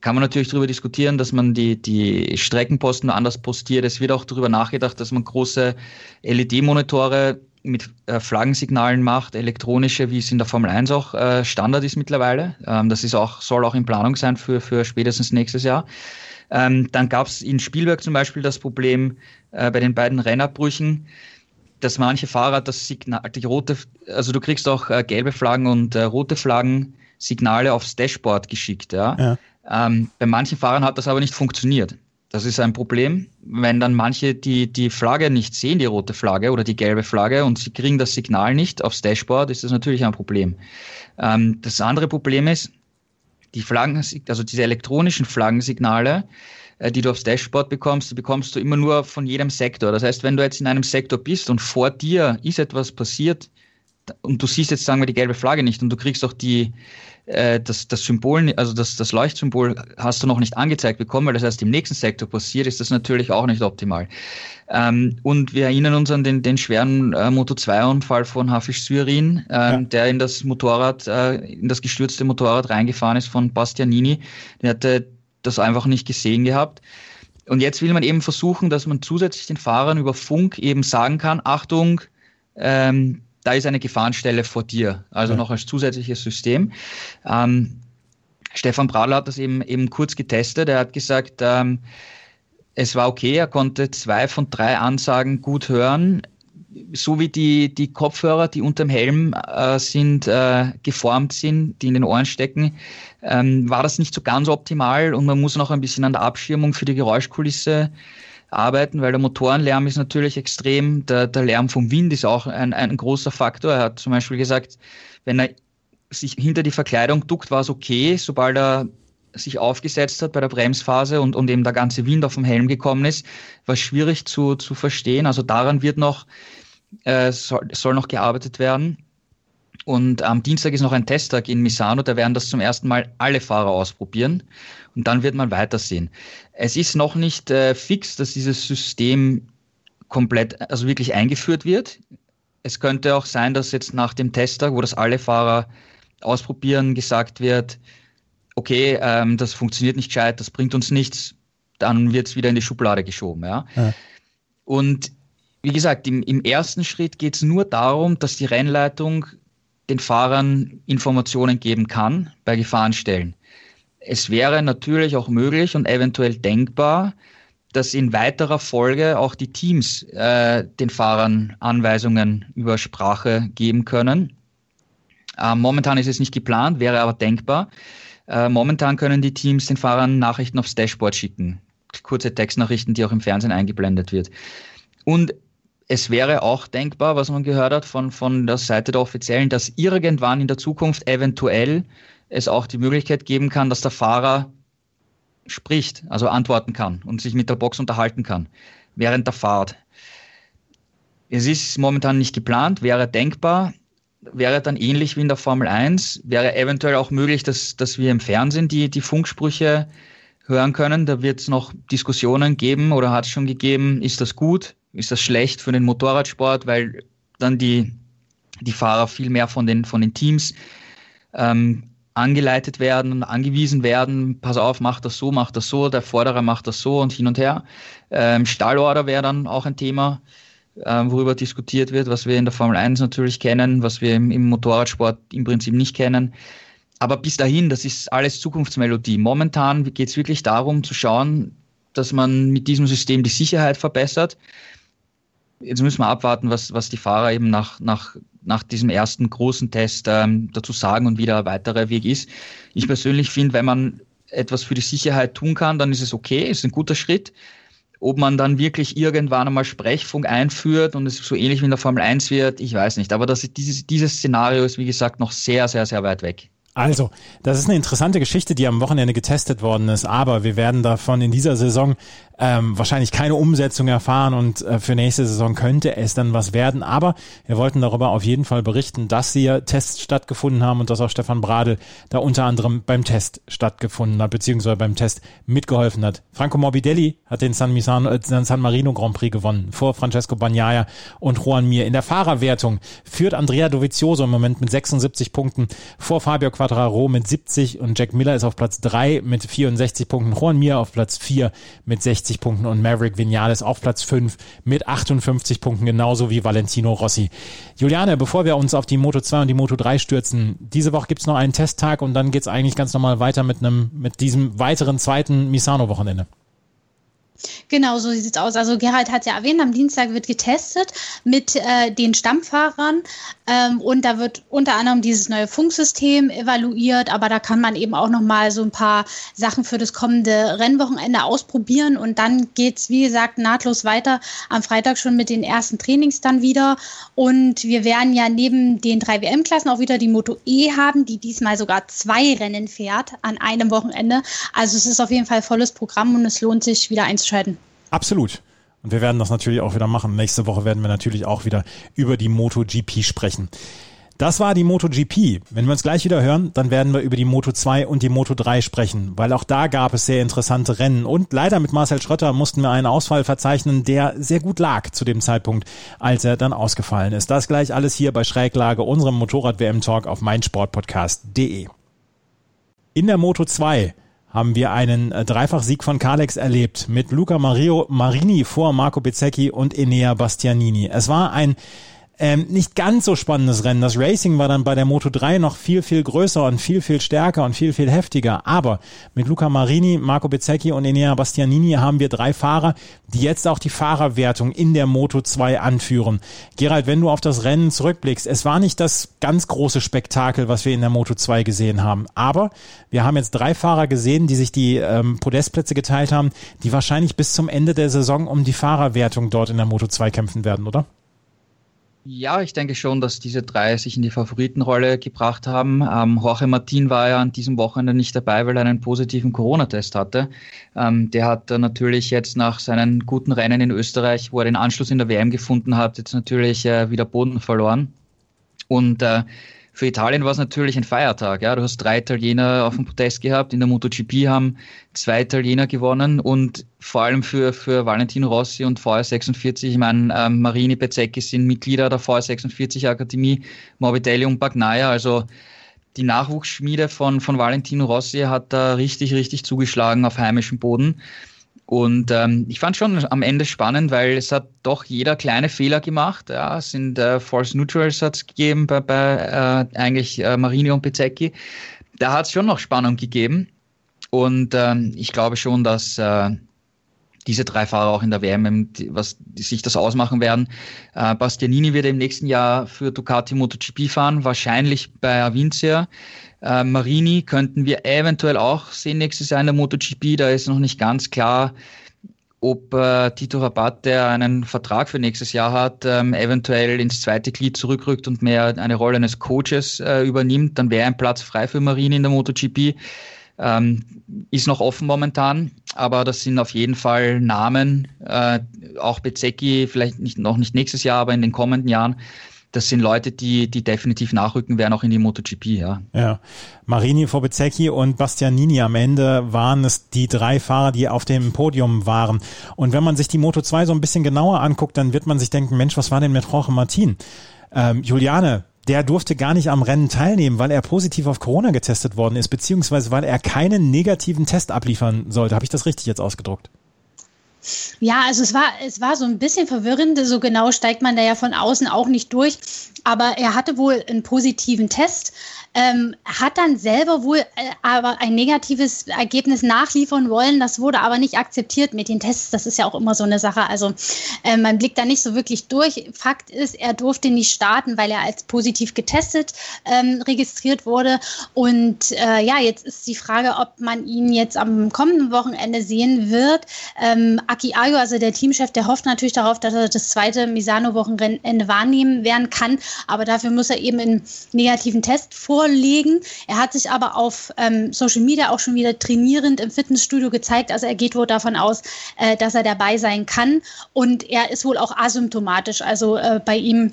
Speaker 3: kann man natürlich darüber diskutieren, dass man die die Streckenposten anders postiert. Es wird auch darüber nachgedacht, dass man große LED-Monitore mit äh, Flaggensignalen macht, elektronische, wie es in der Formel 1 auch äh, Standard ist mittlerweile. Ähm, das ist auch soll auch in Planung sein für für spätestens nächstes Jahr. Ähm, dann gab es in Spielberg zum Beispiel das Problem äh, bei den beiden Rennabbrüchen dass manche Fahrer das Signal, die rote, also du kriegst auch äh, gelbe Flaggen und äh, rote Flaggen Signale aufs Dashboard geschickt. Ja. ja. Ähm, bei manchen Fahrern hat das aber nicht funktioniert. Das ist ein Problem, wenn dann manche die, die Flagge nicht sehen, die rote Flagge oder die gelbe Flagge und sie kriegen das Signal nicht aufs Dashboard, ist das natürlich ein Problem. Ähm, das andere Problem ist, die Flaggen, also diese elektronischen Flaggensignale, die du aufs Dashboard bekommst, die bekommst du immer nur von jedem Sektor. Das heißt, wenn du jetzt in einem Sektor bist und vor dir ist etwas passiert und du siehst jetzt, sagen wir, die gelbe Flagge nicht und du kriegst auch die, äh, das, das Symbol, also das, das Leuchtsymbol hast du noch nicht angezeigt bekommen, weil das heißt, im nächsten Sektor passiert, ist das natürlich auch nicht optimal. Ähm, und wir erinnern uns an den, den schweren äh, Moto2-Unfall von Hafiz Syrin, äh, ja. der in das Motorrad, äh, in das gestürzte Motorrad reingefahren ist von Bastianini. Der hatte das einfach nicht gesehen gehabt. Und jetzt will man eben versuchen, dass man zusätzlich den Fahrern über Funk eben sagen kann, Achtung, ähm, da ist eine Gefahrenstelle vor dir, also ja. noch als zusätzliches System. Ähm, Stefan Bradl hat das eben, eben kurz getestet. Er hat gesagt, ähm, es war okay, er konnte zwei von drei Ansagen gut hören so wie die, die Kopfhörer, die unterm Helm äh, sind, äh, geformt sind, die in den Ohren stecken, ähm, war das nicht so ganz optimal und man muss noch ein bisschen an der Abschirmung für die Geräuschkulisse arbeiten, weil der Motorenlärm ist natürlich extrem, der, der Lärm vom Wind ist auch ein, ein großer Faktor. Er hat zum Beispiel gesagt, wenn er sich hinter die Verkleidung duckt, war es okay, sobald er sich aufgesetzt hat bei der Bremsphase und, und eben der ganze Wind auf dem Helm gekommen ist, war schwierig zu, zu verstehen. Also daran wird noch äh, soll, soll noch gearbeitet werden. Und am Dienstag ist noch ein Testtag in Misano, da werden das zum ersten Mal alle Fahrer ausprobieren und dann wird man weitersehen. Es ist noch nicht äh, fix, dass dieses System komplett, also wirklich eingeführt wird. Es könnte auch sein, dass jetzt nach dem Testtag, wo das alle Fahrer ausprobieren, gesagt wird, okay, ähm, das funktioniert nicht gescheit, das bringt uns nichts, dann wird es wieder in die Schublade geschoben. Ja? ja. Und wie gesagt, im, im ersten Schritt geht es nur darum, dass die Rennleitung den Fahrern Informationen geben kann bei Gefahrenstellen. Es wäre natürlich auch möglich und eventuell denkbar, dass in weiterer Folge auch die Teams äh, den Fahrern Anweisungen über Sprache geben können. Äh, momentan ist es nicht geplant, wäre aber denkbar. Äh, momentan können die Teams den Fahrern Nachrichten aufs Dashboard schicken. Kurze Textnachrichten, die auch im Fernsehen eingeblendet wird. Und es wäre auch denkbar, was man gehört hat von, von der Seite der Offiziellen, dass irgendwann in der Zukunft eventuell es auch die Möglichkeit geben kann, dass der Fahrer spricht, also antworten kann und sich mit der Box unterhalten kann während der Fahrt. Es ist momentan nicht geplant, wäre denkbar, wäre dann ähnlich wie in der Formel 1, wäre eventuell auch möglich, dass, dass wir im Fernsehen die, die Funksprüche hören können. Da wird es noch Diskussionen geben oder hat es schon gegeben, ist das gut, ist das schlecht für den Motorradsport, weil dann die, die Fahrer viel mehr von den, von den Teams ähm, angeleitet werden, angewiesen werden, pass auf, mach das so, mach das so, der Vorderer macht das so und hin und her. Ähm, Stallorder wäre dann auch ein Thema, äh, worüber diskutiert wird, was wir in der Formel 1 natürlich kennen, was wir im, im Motorradsport im Prinzip nicht kennen. Aber bis dahin, das ist alles Zukunftsmelodie. Momentan geht es wirklich darum zu schauen, dass man mit diesem System die Sicherheit verbessert. Jetzt müssen wir abwarten, was, was die Fahrer eben nach, nach, nach diesem ersten großen Test ähm, dazu sagen und wie der weitere Weg ist. Ich persönlich finde, wenn man etwas für die Sicherheit tun kann, dann ist es okay, ist ein guter Schritt. Ob man dann wirklich irgendwann einmal Sprechfunk einführt und es so ähnlich wie in der Formel 1 wird, ich weiß nicht. Aber das, dieses, dieses Szenario ist, wie gesagt, noch sehr, sehr, sehr weit weg.
Speaker 1: Also, das ist eine interessante Geschichte, die am Wochenende getestet worden ist, aber wir werden davon in dieser Saison ähm, wahrscheinlich keine Umsetzung erfahren und äh, für nächste Saison könnte es dann was werden. Aber wir wollten darüber auf jeden Fall berichten, dass hier Tests stattgefunden haben und dass auch Stefan Bradl da unter anderem beim Test stattgefunden hat, beziehungsweise beim Test mitgeholfen hat. Franco Morbidelli hat den San, Misano, äh, San Marino Grand Prix gewonnen vor Francesco Bagnaia und Juan Mir. In der Fahrerwertung führt Andrea Dovizioso im Moment mit 76 Punkten vor Fabio Quattraro mit 70 und Jack Miller ist auf Platz 3 mit 64 Punkten, Juan Mir auf Platz 4 mit 60 60 Punkten und Maverick Vinales auf Platz 5 mit 58 Punkten, genauso wie Valentino Rossi. Juliane, bevor wir uns auf die Moto 2 und die Moto 3 stürzen, diese Woche gibt es noch einen Testtag und dann geht es eigentlich ganz normal weiter mit einem, mit diesem weiteren zweiten Misano-Wochenende.
Speaker 2: Genau, so sieht es aus. Also Gerald hat ja erwähnt, am Dienstag wird getestet mit äh, den Stammfahrern ähm, und da wird unter anderem dieses neue Funksystem evaluiert, aber da kann man eben auch nochmal so ein paar Sachen für das kommende Rennwochenende ausprobieren und dann geht es, wie gesagt, nahtlos weiter. Am Freitag schon mit den ersten Trainings dann wieder und wir werden ja neben den drei WM-Klassen auch wieder die Moto E haben, die diesmal sogar zwei Rennen fährt an einem Wochenende. Also es ist auf jeden Fall volles Programm und es lohnt sich wieder einzuschalten.
Speaker 1: Absolut. Und wir werden das natürlich auch wieder machen. Nächste Woche werden wir natürlich auch wieder über die MotoGP sprechen. Das war die MotoGP. Wenn wir uns gleich wieder hören, dann werden wir über die Moto 2 und die Moto 3 sprechen, weil auch da gab es sehr interessante Rennen. Und leider mit Marcel Schrötter mussten wir einen Ausfall verzeichnen, der sehr gut lag zu dem Zeitpunkt, als er dann ausgefallen ist. Das gleich alles hier bei Schräglage, unserem Motorrad-WM-Talk auf meinsportpodcast.de. In der Moto 2 haben wir einen äh, Dreifachsieg von Kalex erlebt mit Luca Mario Marini vor Marco Bezzecchi und Enea Bastianini. Es war ein ähm, nicht ganz so spannendes Rennen. Das Racing war dann bei der Moto 3 noch viel, viel größer und viel, viel stärker und viel, viel heftiger. Aber mit Luca Marini, Marco Bezzecchi und Enea Bastianini haben wir drei Fahrer, die jetzt auch die Fahrerwertung in der Moto 2 anführen. Gerald, wenn du auf das Rennen zurückblickst, es war nicht das ganz große Spektakel, was wir in der Moto 2 gesehen haben. Aber wir haben jetzt drei Fahrer gesehen, die sich die ähm, Podestplätze geteilt haben, die wahrscheinlich bis zum Ende der Saison um die Fahrerwertung dort in der Moto 2 kämpfen werden, oder?
Speaker 3: Ja, ich denke schon, dass diese drei sich in die Favoritenrolle gebracht haben. Ähm, Jorge Martin war ja an diesem Wochenende nicht dabei, weil er einen positiven Corona-Test hatte. Ähm, der hat natürlich jetzt nach seinen guten Rennen in Österreich, wo er den Anschluss in der WM gefunden hat, jetzt natürlich äh, wieder Boden verloren. Und äh, für Italien war es natürlich ein Feiertag. Ja, du hast drei Italiener auf dem Podest gehabt. In der MotoGP haben zwei Italiener gewonnen und vor allem für, für Valentino Rossi und VR46, ich meine, ähm, Marini Bezzecchi sind Mitglieder der VR46 Akademie, Morbidelli und Bagnaia, also die Nachwuchsschmiede von, von Valentino Rossi hat da richtig, richtig zugeschlagen auf heimischem Boden. Und ähm, ich fand schon am Ende spannend, weil es hat doch jeder kleine Fehler gemacht. Ja, es sind äh, False Neutrals hat gegeben bei, bei äh, eigentlich äh, Marini und Pizzecchi. Da hat es schon noch Spannung gegeben. Und ähm, ich glaube schon, dass äh, diese drei Fahrer auch in der WM, was sich das ausmachen werden. Äh, Bastianini wird im nächsten Jahr für Ducati MotoGP fahren, wahrscheinlich bei Avincia. Äh, Marini könnten wir eventuell auch sehen nächstes Jahr in der MotoGP. Da ist noch nicht ganz klar, ob äh, Tito Rabat, der einen Vertrag für nächstes Jahr hat, ähm, eventuell ins zweite Glied zurückrückt und mehr eine Rolle eines Coaches äh, übernimmt. Dann wäre ein Platz frei für Marini in der MotoGP. Ähm, ist noch offen momentan, aber das sind auf jeden Fall Namen, äh, auch Bezecchi, vielleicht nicht, noch nicht nächstes Jahr, aber in den kommenden Jahren, das sind Leute, die, die definitiv nachrücken werden, auch in die MotoGP, ja.
Speaker 1: Ja. Marini, Forbezecchi und Bastianini am Ende waren es die drei Fahrer, die auf dem Podium waren. Und wenn man sich die Moto 2 so ein bisschen genauer anguckt, dann wird man sich denken, Mensch, was war denn mit Jorge Martin? Ähm, Juliane, der durfte gar nicht am Rennen teilnehmen, weil er positiv auf Corona getestet worden ist, beziehungsweise weil er keinen negativen Test abliefern sollte. Habe ich das richtig jetzt ausgedruckt?
Speaker 2: Ja, also es war, es war so ein bisschen verwirrend. So genau steigt man da ja von außen auch nicht durch. Aber er hatte wohl einen positiven Test ähm, hat dann selber wohl äh, aber ein negatives Ergebnis nachliefern wollen. Das wurde aber nicht akzeptiert mit den Tests. Das ist ja auch immer so eine Sache. Also äh, man blickt da nicht so wirklich durch. Fakt ist, er durfte nicht starten, weil er als positiv getestet ähm, registriert wurde. Und äh, ja, jetzt ist die Frage, ob man ihn jetzt am kommenden Wochenende sehen wird. Ähm, Aki Ayo, also der Teamchef, der hofft natürlich darauf, dass er das zweite Misano-Wochenende wahrnehmen werden kann. Aber dafür muss er eben einen negativen Test vor vorlegen. Er hat sich aber auf ähm, Social Media auch schon wieder trainierend im Fitnessstudio gezeigt. Also er geht wohl davon aus, äh, dass er dabei sein kann. Und er ist wohl auch asymptomatisch. Also äh, bei ihm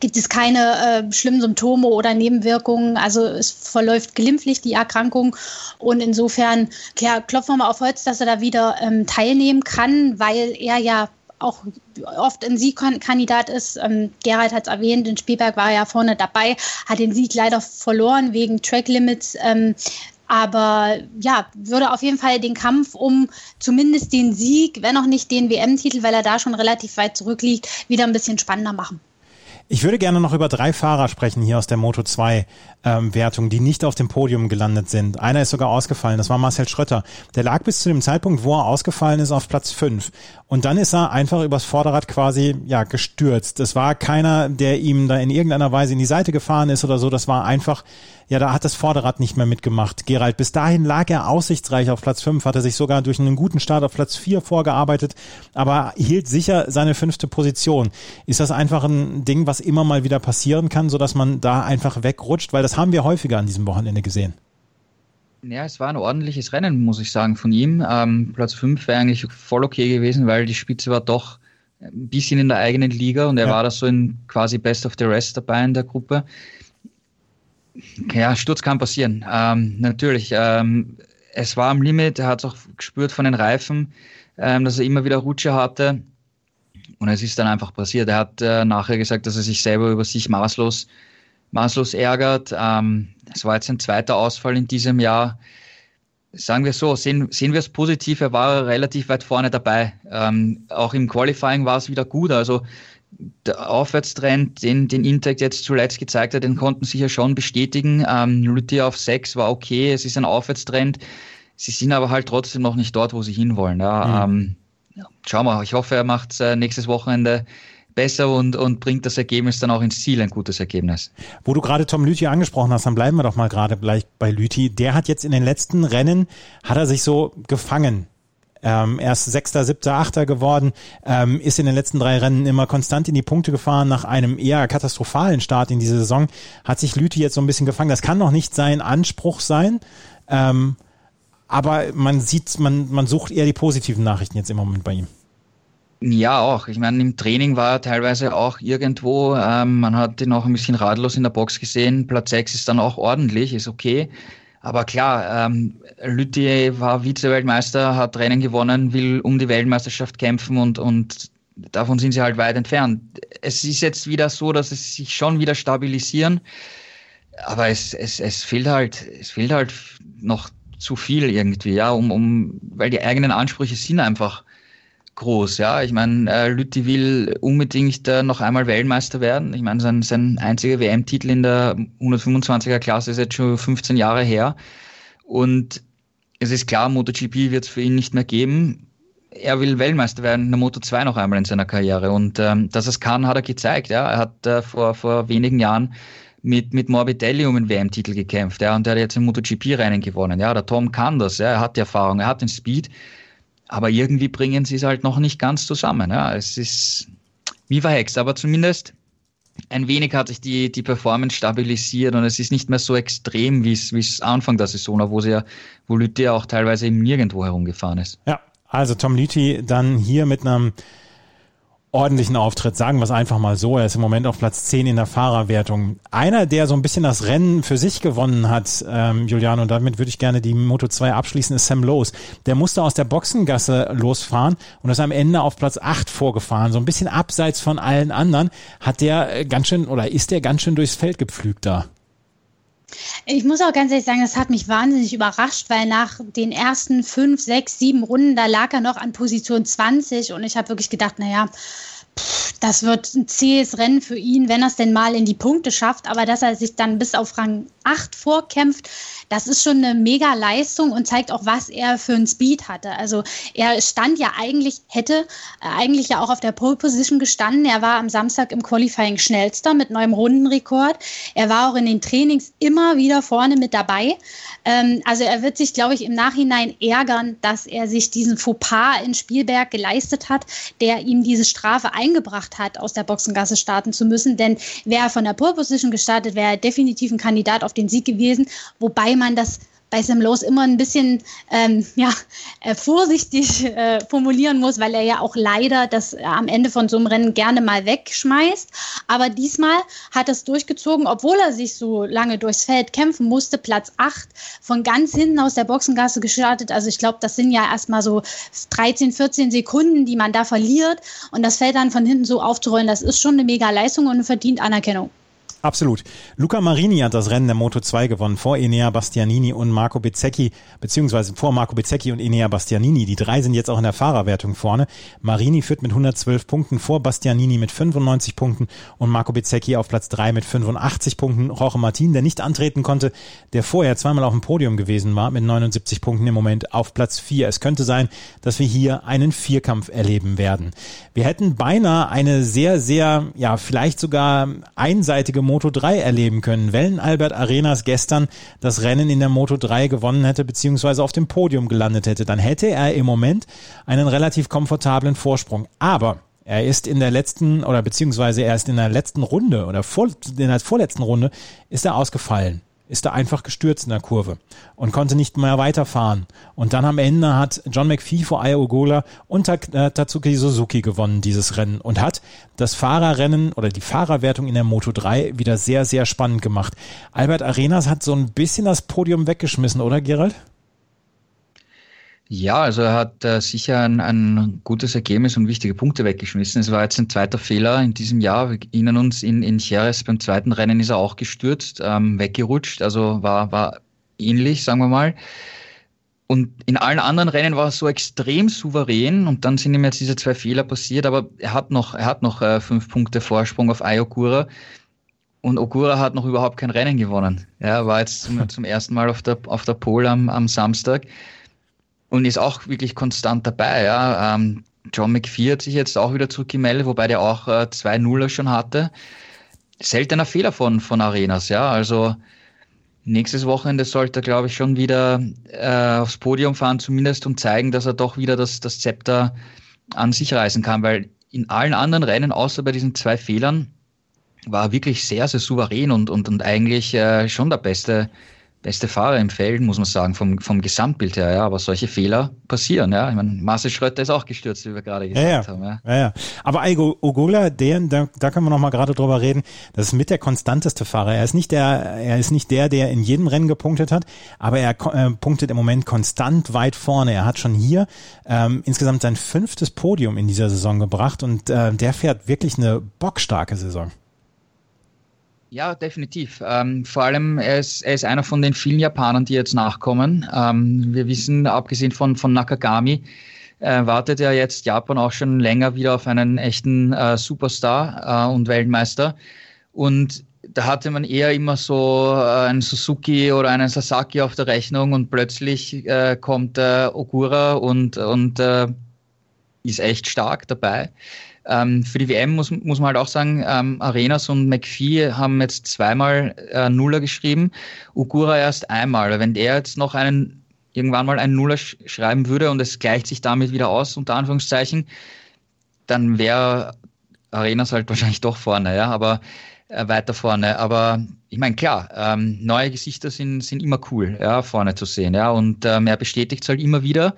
Speaker 2: gibt es keine äh, schlimmen Symptome oder Nebenwirkungen. Also es verläuft glimpflich die Erkrankung. Und insofern, klar, klopfen wir mal auf Holz, dass er da wieder ähm, teilnehmen kann, weil er ja auch oft ein Siegkandidat ist. Ähm, Gerald hat es erwähnt, in Spielberg war er ja vorne dabei, hat den Sieg leider verloren wegen Track Limits. Ähm, aber ja, würde auf jeden Fall den Kampf um zumindest den Sieg, wenn auch nicht den WM-Titel, weil er da schon relativ weit zurückliegt, wieder ein bisschen spannender machen.
Speaker 1: Ich würde gerne noch über drei Fahrer sprechen hier aus der Moto 2 ähm, Wertung, die nicht auf dem Podium gelandet sind. Einer ist sogar ausgefallen, das war Marcel Schröter. Der lag bis zu dem Zeitpunkt, wo er ausgefallen ist, auf Platz 5. Und dann ist er einfach übers Vorderrad quasi ja gestürzt. Das war keiner, der ihm da in irgendeiner Weise in die Seite gefahren ist oder so. Das war einfach ja, da hat das Vorderrad nicht mehr mitgemacht. Gerald, bis dahin lag er aussichtsreich auf Platz 5, hatte sich sogar durch einen guten Start auf Platz 4 vorgearbeitet, aber hielt sicher seine fünfte Position. Ist das einfach ein Ding, was immer mal wieder passieren kann, sodass man da einfach wegrutscht? Weil das haben wir häufiger an diesem Wochenende gesehen.
Speaker 3: Ja, es war ein ordentliches Rennen, muss ich sagen, von ihm. Ähm, Platz 5 wäre eigentlich voll okay gewesen, weil die Spitze war doch ein bisschen in der eigenen Liga und er ja. war da so in quasi Best of the Rest dabei in der Gruppe. Ja, Sturz kann passieren. Ähm, natürlich. Ähm, es war am Limit, er hat es auch gespürt von den Reifen, ähm, dass er immer wieder Rutsche hatte. Und es ist dann einfach passiert. Er hat äh, nachher gesagt, dass er sich selber über sich maßlos, maßlos ärgert. Ähm, es war jetzt ein zweiter Ausfall in diesem Jahr. Sagen wir so, sehen, sehen wir es positiv, er war relativ weit vorne dabei. Ähm, auch im Qualifying war es wieder gut. Also der Aufwärtstrend, den, den Intec jetzt zuletzt gezeigt hat, den konnten sie ja schon bestätigen. Ähm, Lüthi auf 6 war okay, es ist ein Aufwärtstrend. Sie sind aber halt trotzdem noch nicht dort, wo sie hinwollen. Ja, mhm. ähm, schauen wir, ich hoffe, er macht äh, nächstes Wochenende besser und, und bringt das Ergebnis dann auch ins Ziel, ein gutes Ergebnis.
Speaker 1: Wo du gerade Tom Lüthi angesprochen hast, dann bleiben wir doch mal gerade gleich bei Lüthi. Der hat jetzt in den letzten Rennen, hat er sich so gefangen ähm, erst Sechster, Siebter, Achter geworden, ähm, ist in den letzten drei Rennen immer konstant in die Punkte gefahren. Nach einem eher katastrophalen Start in diese Saison hat sich Lüthi jetzt so ein bisschen gefangen. Das kann noch nicht sein Anspruch sein. Ähm, aber man sieht, man, man sucht eher die positiven Nachrichten jetzt im Moment bei ihm.
Speaker 3: Ja, auch. Ich meine, im Training war er teilweise auch irgendwo. Ähm, man hat ihn auch ein bisschen ratlos in der Box gesehen. Platz 6 ist dann auch ordentlich, ist okay. Aber klar, ähm, Lüthi war Vize-Weltmeister, hat Rennen gewonnen, will um die Weltmeisterschaft kämpfen und, und davon sind sie halt weit entfernt. Es ist jetzt wieder so, dass es sich schon wieder stabilisieren, aber es, es, es fehlt halt, es fehlt halt noch zu viel irgendwie, ja, um, um, weil die eigenen Ansprüche sind einfach groß, ja. Ich meine, äh, Lütti will unbedingt äh, noch einmal Weltmeister werden. Ich meine, sein, sein einziger WM-Titel in der 125er Klasse ist jetzt schon 15 Jahre her. Und es ist klar, MotoGP wird es für ihn nicht mehr geben. Er will Weltmeister werden in der Moto 2 noch einmal in seiner Karriere. Und ähm, dass er es kann, hat er gezeigt. Ja. Er hat äh, vor, vor wenigen Jahren mit, mit Morbidelli um einen WM-Titel gekämpft. Ja, und der hat jetzt ein MotoGP-Rennen gewonnen. Ja, der Tom kann das. Ja, er hat die Erfahrung, er hat den Speed. Aber irgendwie bringen sie es halt noch nicht ganz zusammen. Ja. Es ist wie verhext, aber zumindest ein wenig hat sich die, die Performance stabilisiert und es ist nicht mehr so extrem, wie es, Anfang der Saison war, wo sie ja, wo Lüthi auch teilweise eben nirgendwo herumgefahren ist.
Speaker 1: Ja, also Tom Lüthi dann hier mit einem ordentlichen Auftritt. Sagen wir es einfach mal so. Er ist im Moment auf Platz 10 in der Fahrerwertung. Einer, der so ein bisschen das Rennen für sich gewonnen hat, ähm, Julian, und damit würde ich gerne die Moto 2 abschließen, ist Sam Lowe's. Der musste aus der Boxengasse losfahren und ist am Ende auf Platz 8 vorgefahren. So ein bisschen abseits von allen anderen hat der äh, ganz schön oder ist der ganz schön durchs Feld gepflügt da.
Speaker 2: Ich muss auch ganz ehrlich sagen, das hat mich wahnsinnig überrascht, weil nach den ersten fünf, sechs, sieben Runden, da lag er noch an Position 20 und ich habe wirklich gedacht, naja, das wird ein zähes Rennen für ihn, wenn er es denn mal in die Punkte schafft. Aber dass er sich dann bis auf Rang 8 vorkämpft, das ist schon eine mega Leistung und zeigt auch, was er für einen Speed hatte. Also er stand ja eigentlich, hätte äh, eigentlich ja auch auf der Pole Position gestanden. Er war am Samstag im Qualifying schnellster mit neuem Rundenrekord. Er war auch in den Trainings immer wieder vorne mit dabei. Ähm, also er wird sich, glaube ich, im Nachhinein ärgern, dass er sich diesen Fauxpas in Spielberg geleistet hat, der ihm diese Strafe eingebracht hat, aus der Boxengasse starten zu müssen. Denn wäre er von der Pole Position gestartet, wäre er definitiv ein Kandidat auf den Sieg gewesen, wobei man das bei Sam Lowe immer ein bisschen ähm, ja, äh, vorsichtig äh, formulieren muss, weil er ja auch leider das äh, am Ende von so einem Rennen gerne mal wegschmeißt. Aber diesmal hat er es durchgezogen, obwohl er sich so lange durchs Feld kämpfen musste. Platz 8 von ganz hinten aus der Boxengasse gestartet. Also ich glaube, das sind ja erstmal so 13, 14 Sekunden, die man da verliert. Und das Feld dann von hinten so aufzurollen, das ist schon eine mega Leistung und verdient Anerkennung.
Speaker 1: Absolut. Luca Marini hat das Rennen der Moto 2 gewonnen vor Enea Bastianini und Marco Bezzecchi, beziehungsweise vor Marco Bezzecchi und Enea Bastianini. Die drei sind jetzt auch in der Fahrerwertung vorne. Marini führt mit 112 Punkten vor Bastianini mit 95 Punkten und Marco Bezzecchi auf Platz 3 mit 85 Punkten. Roche Martin, der nicht antreten konnte, der vorher zweimal auf dem Podium gewesen war, mit 79 Punkten im Moment auf Platz 4. Es könnte sein, dass wir hier einen Vierkampf erleben werden. Wir hätten beinahe eine sehr, sehr, ja, vielleicht sogar einseitige Moto 3 erleben können, wenn Albert Arenas gestern das Rennen in der Moto 3 gewonnen hätte, beziehungsweise auf dem Podium gelandet hätte, dann hätte er im Moment einen relativ komfortablen Vorsprung. Aber er ist in der letzten oder beziehungsweise er ist in der letzten Runde oder vor, in der vorletzten Runde ist er ausgefallen ist er einfach gestürzt in der Kurve und konnte nicht mehr weiterfahren. Und dann am Ende hat John McPhee vor Aya Ogola und äh, Tatsuki Suzuki gewonnen dieses Rennen und hat das Fahrerrennen oder die Fahrerwertung in der Moto 3 wieder sehr, sehr spannend gemacht. Albert Arenas hat so ein bisschen das Podium weggeschmissen, oder Gerald?
Speaker 3: Ja, also er hat äh, sicher ein, ein, gutes Ergebnis und wichtige Punkte weggeschmissen. Es war jetzt ein zweiter Fehler in diesem Jahr. Wir erinnern uns, in, in Jerez beim zweiten Rennen ist er auch gestürzt, ähm, weggerutscht, also war, war ähnlich, sagen wir mal. Und in allen anderen Rennen war er so extrem souverän und dann sind ihm jetzt diese zwei Fehler passiert, aber er hat noch, er hat noch äh, fünf Punkte Vorsprung auf Ayokura. Und Ogura hat noch überhaupt kein Rennen gewonnen. Er war jetzt zum, zum ersten Mal auf der, auf der Pole am, am Samstag und ist auch wirklich konstant dabei. Ja. Ähm, John McPhee hat sich jetzt auch wieder zurückgemeldet, wobei der auch äh, zwei Nuller schon hatte. Seltener Fehler von, von Arenas, ja. Also nächstes Wochenende sollte er, glaube ich, schon wieder äh, aufs Podium fahren, zumindest um zeigen, dass er doch wieder das, das Zepter an sich reißen kann, weil in allen anderen Rennen, außer bei diesen zwei Fehlern, war er wirklich sehr, sehr souverän und, und, und eigentlich äh, schon der beste beste Fahrer im Feld, muss man sagen, vom, vom Gesamtbild her, ja. Aber solche Fehler passieren, ja. Ich meine, Marcel Schröter ist auch gestürzt, wie wir gerade gesagt
Speaker 1: ja, ja.
Speaker 3: haben. Ja.
Speaker 1: ja, ja. Aber Aigo Ogola, der, da, da können wir noch mal gerade drüber reden. Das ist mit der konstanteste Fahrer. Er ist nicht der, er ist nicht der, der in jedem Rennen gepunktet hat, aber er äh, punktet im Moment konstant weit vorne. Er hat schon hier ähm, insgesamt sein fünftes Podium in dieser Saison gebracht und äh, der fährt wirklich eine bockstarke Saison.
Speaker 3: Ja, definitiv. Ähm, vor allem, er ist, er ist einer von den vielen Japanern, die jetzt nachkommen. Ähm, wir wissen, abgesehen von, von Nakagami, äh, wartet ja jetzt Japan auch schon länger wieder auf einen echten äh, Superstar äh, und Weltmeister. Und da hatte man eher immer so äh, einen Suzuki oder einen Sasaki auf der Rechnung und plötzlich äh, kommt äh, Ogura und, und äh, ist echt stark dabei. Ähm, für die WM muss, muss man halt auch sagen, ähm, Arenas und McPhee haben jetzt zweimal äh, Nuller geschrieben, Ugura erst einmal. Wenn der jetzt noch einen irgendwann mal einen Nuller sch schreiben würde und es gleicht sich damit wieder aus, unter Anführungszeichen, dann wäre Arenas halt wahrscheinlich doch vorne, ja, aber äh, weiter vorne. Aber ich meine, klar, ähm, neue Gesichter sind, sind immer cool, ja, vorne zu sehen, ja, und ähm, er bestätigt es halt immer wieder.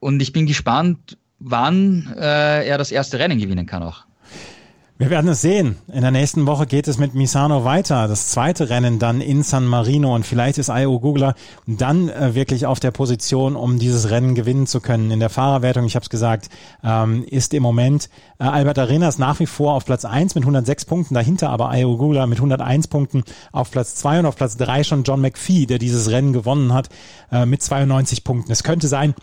Speaker 3: Und ich bin gespannt, wann äh, er das erste Rennen gewinnen kann auch.
Speaker 1: Wir werden es sehen. In der nächsten Woche geht es mit Misano weiter. Das zweite Rennen dann in San Marino und vielleicht ist Io Gugler dann äh, wirklich auf der Position, um dieses Rennen gewinnen zu können. In der Fahrerwertung, ich habe es gesagt, ähm, ist im Moment äh, Albert Arenas nach wie vor auf Platz 1 mit 106 Punkten, dahinter aber Io Gugler mit 101 Punkten auf Platz 2 und auf Platz 3 schon John McPhee, der dieses Rennen gewonnen hat, äh, mit 92 Punkten. Es könnte sein,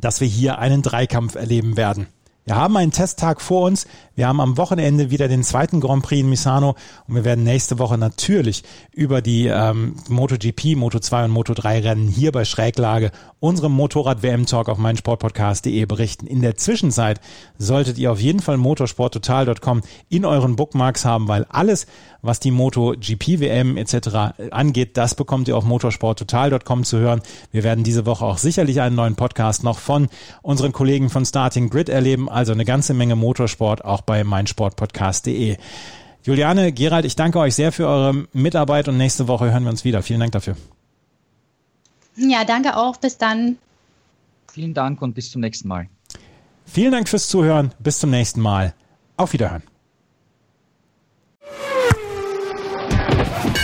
Speaker 1: dass wir hier einen Dreikampf erleben werden. Wir haben einen Testtag vor uns. Wir haben am Wochenende wieder den zweiten Grand Prix in Misano und wir werden nächste Woche natürlich über die ähm, MotoGP, Moto2 und Moto3 Rennen hier bei Schräglage, unserem Motorrad-WM-Talk auf meinsportpodcast.de berichten. In der Zwischenzeit solltet ihr auf jeden Fall motorsporttotal.com in euren Bookmarks haben, weil alles, was die MotoGP WM etc. angeht, das bekommt ihr auf motorsporttotal.com zu hören. Wir werden diese Woche auch sicherlich einen neuen Podcast noch von unseren Kollegen von Starting Grid erleben, also eine ganze Menge Motorsport auch bei meinsportpodcast.de. Juliane, Gerald, ich danke euch sehr für eure Mitarbeit und nächste Woche hören wir uns wieder. Vielen Dank dafür.
Speaker 2: Ja, danke auch. Bis dann.
Speaker 3: Vielen Dank und bis zum nächsten Mal.
Speaker 1: Vielen Dank fürs Zuhören. Bis zum nächsten Mal. Auf Wiederhören.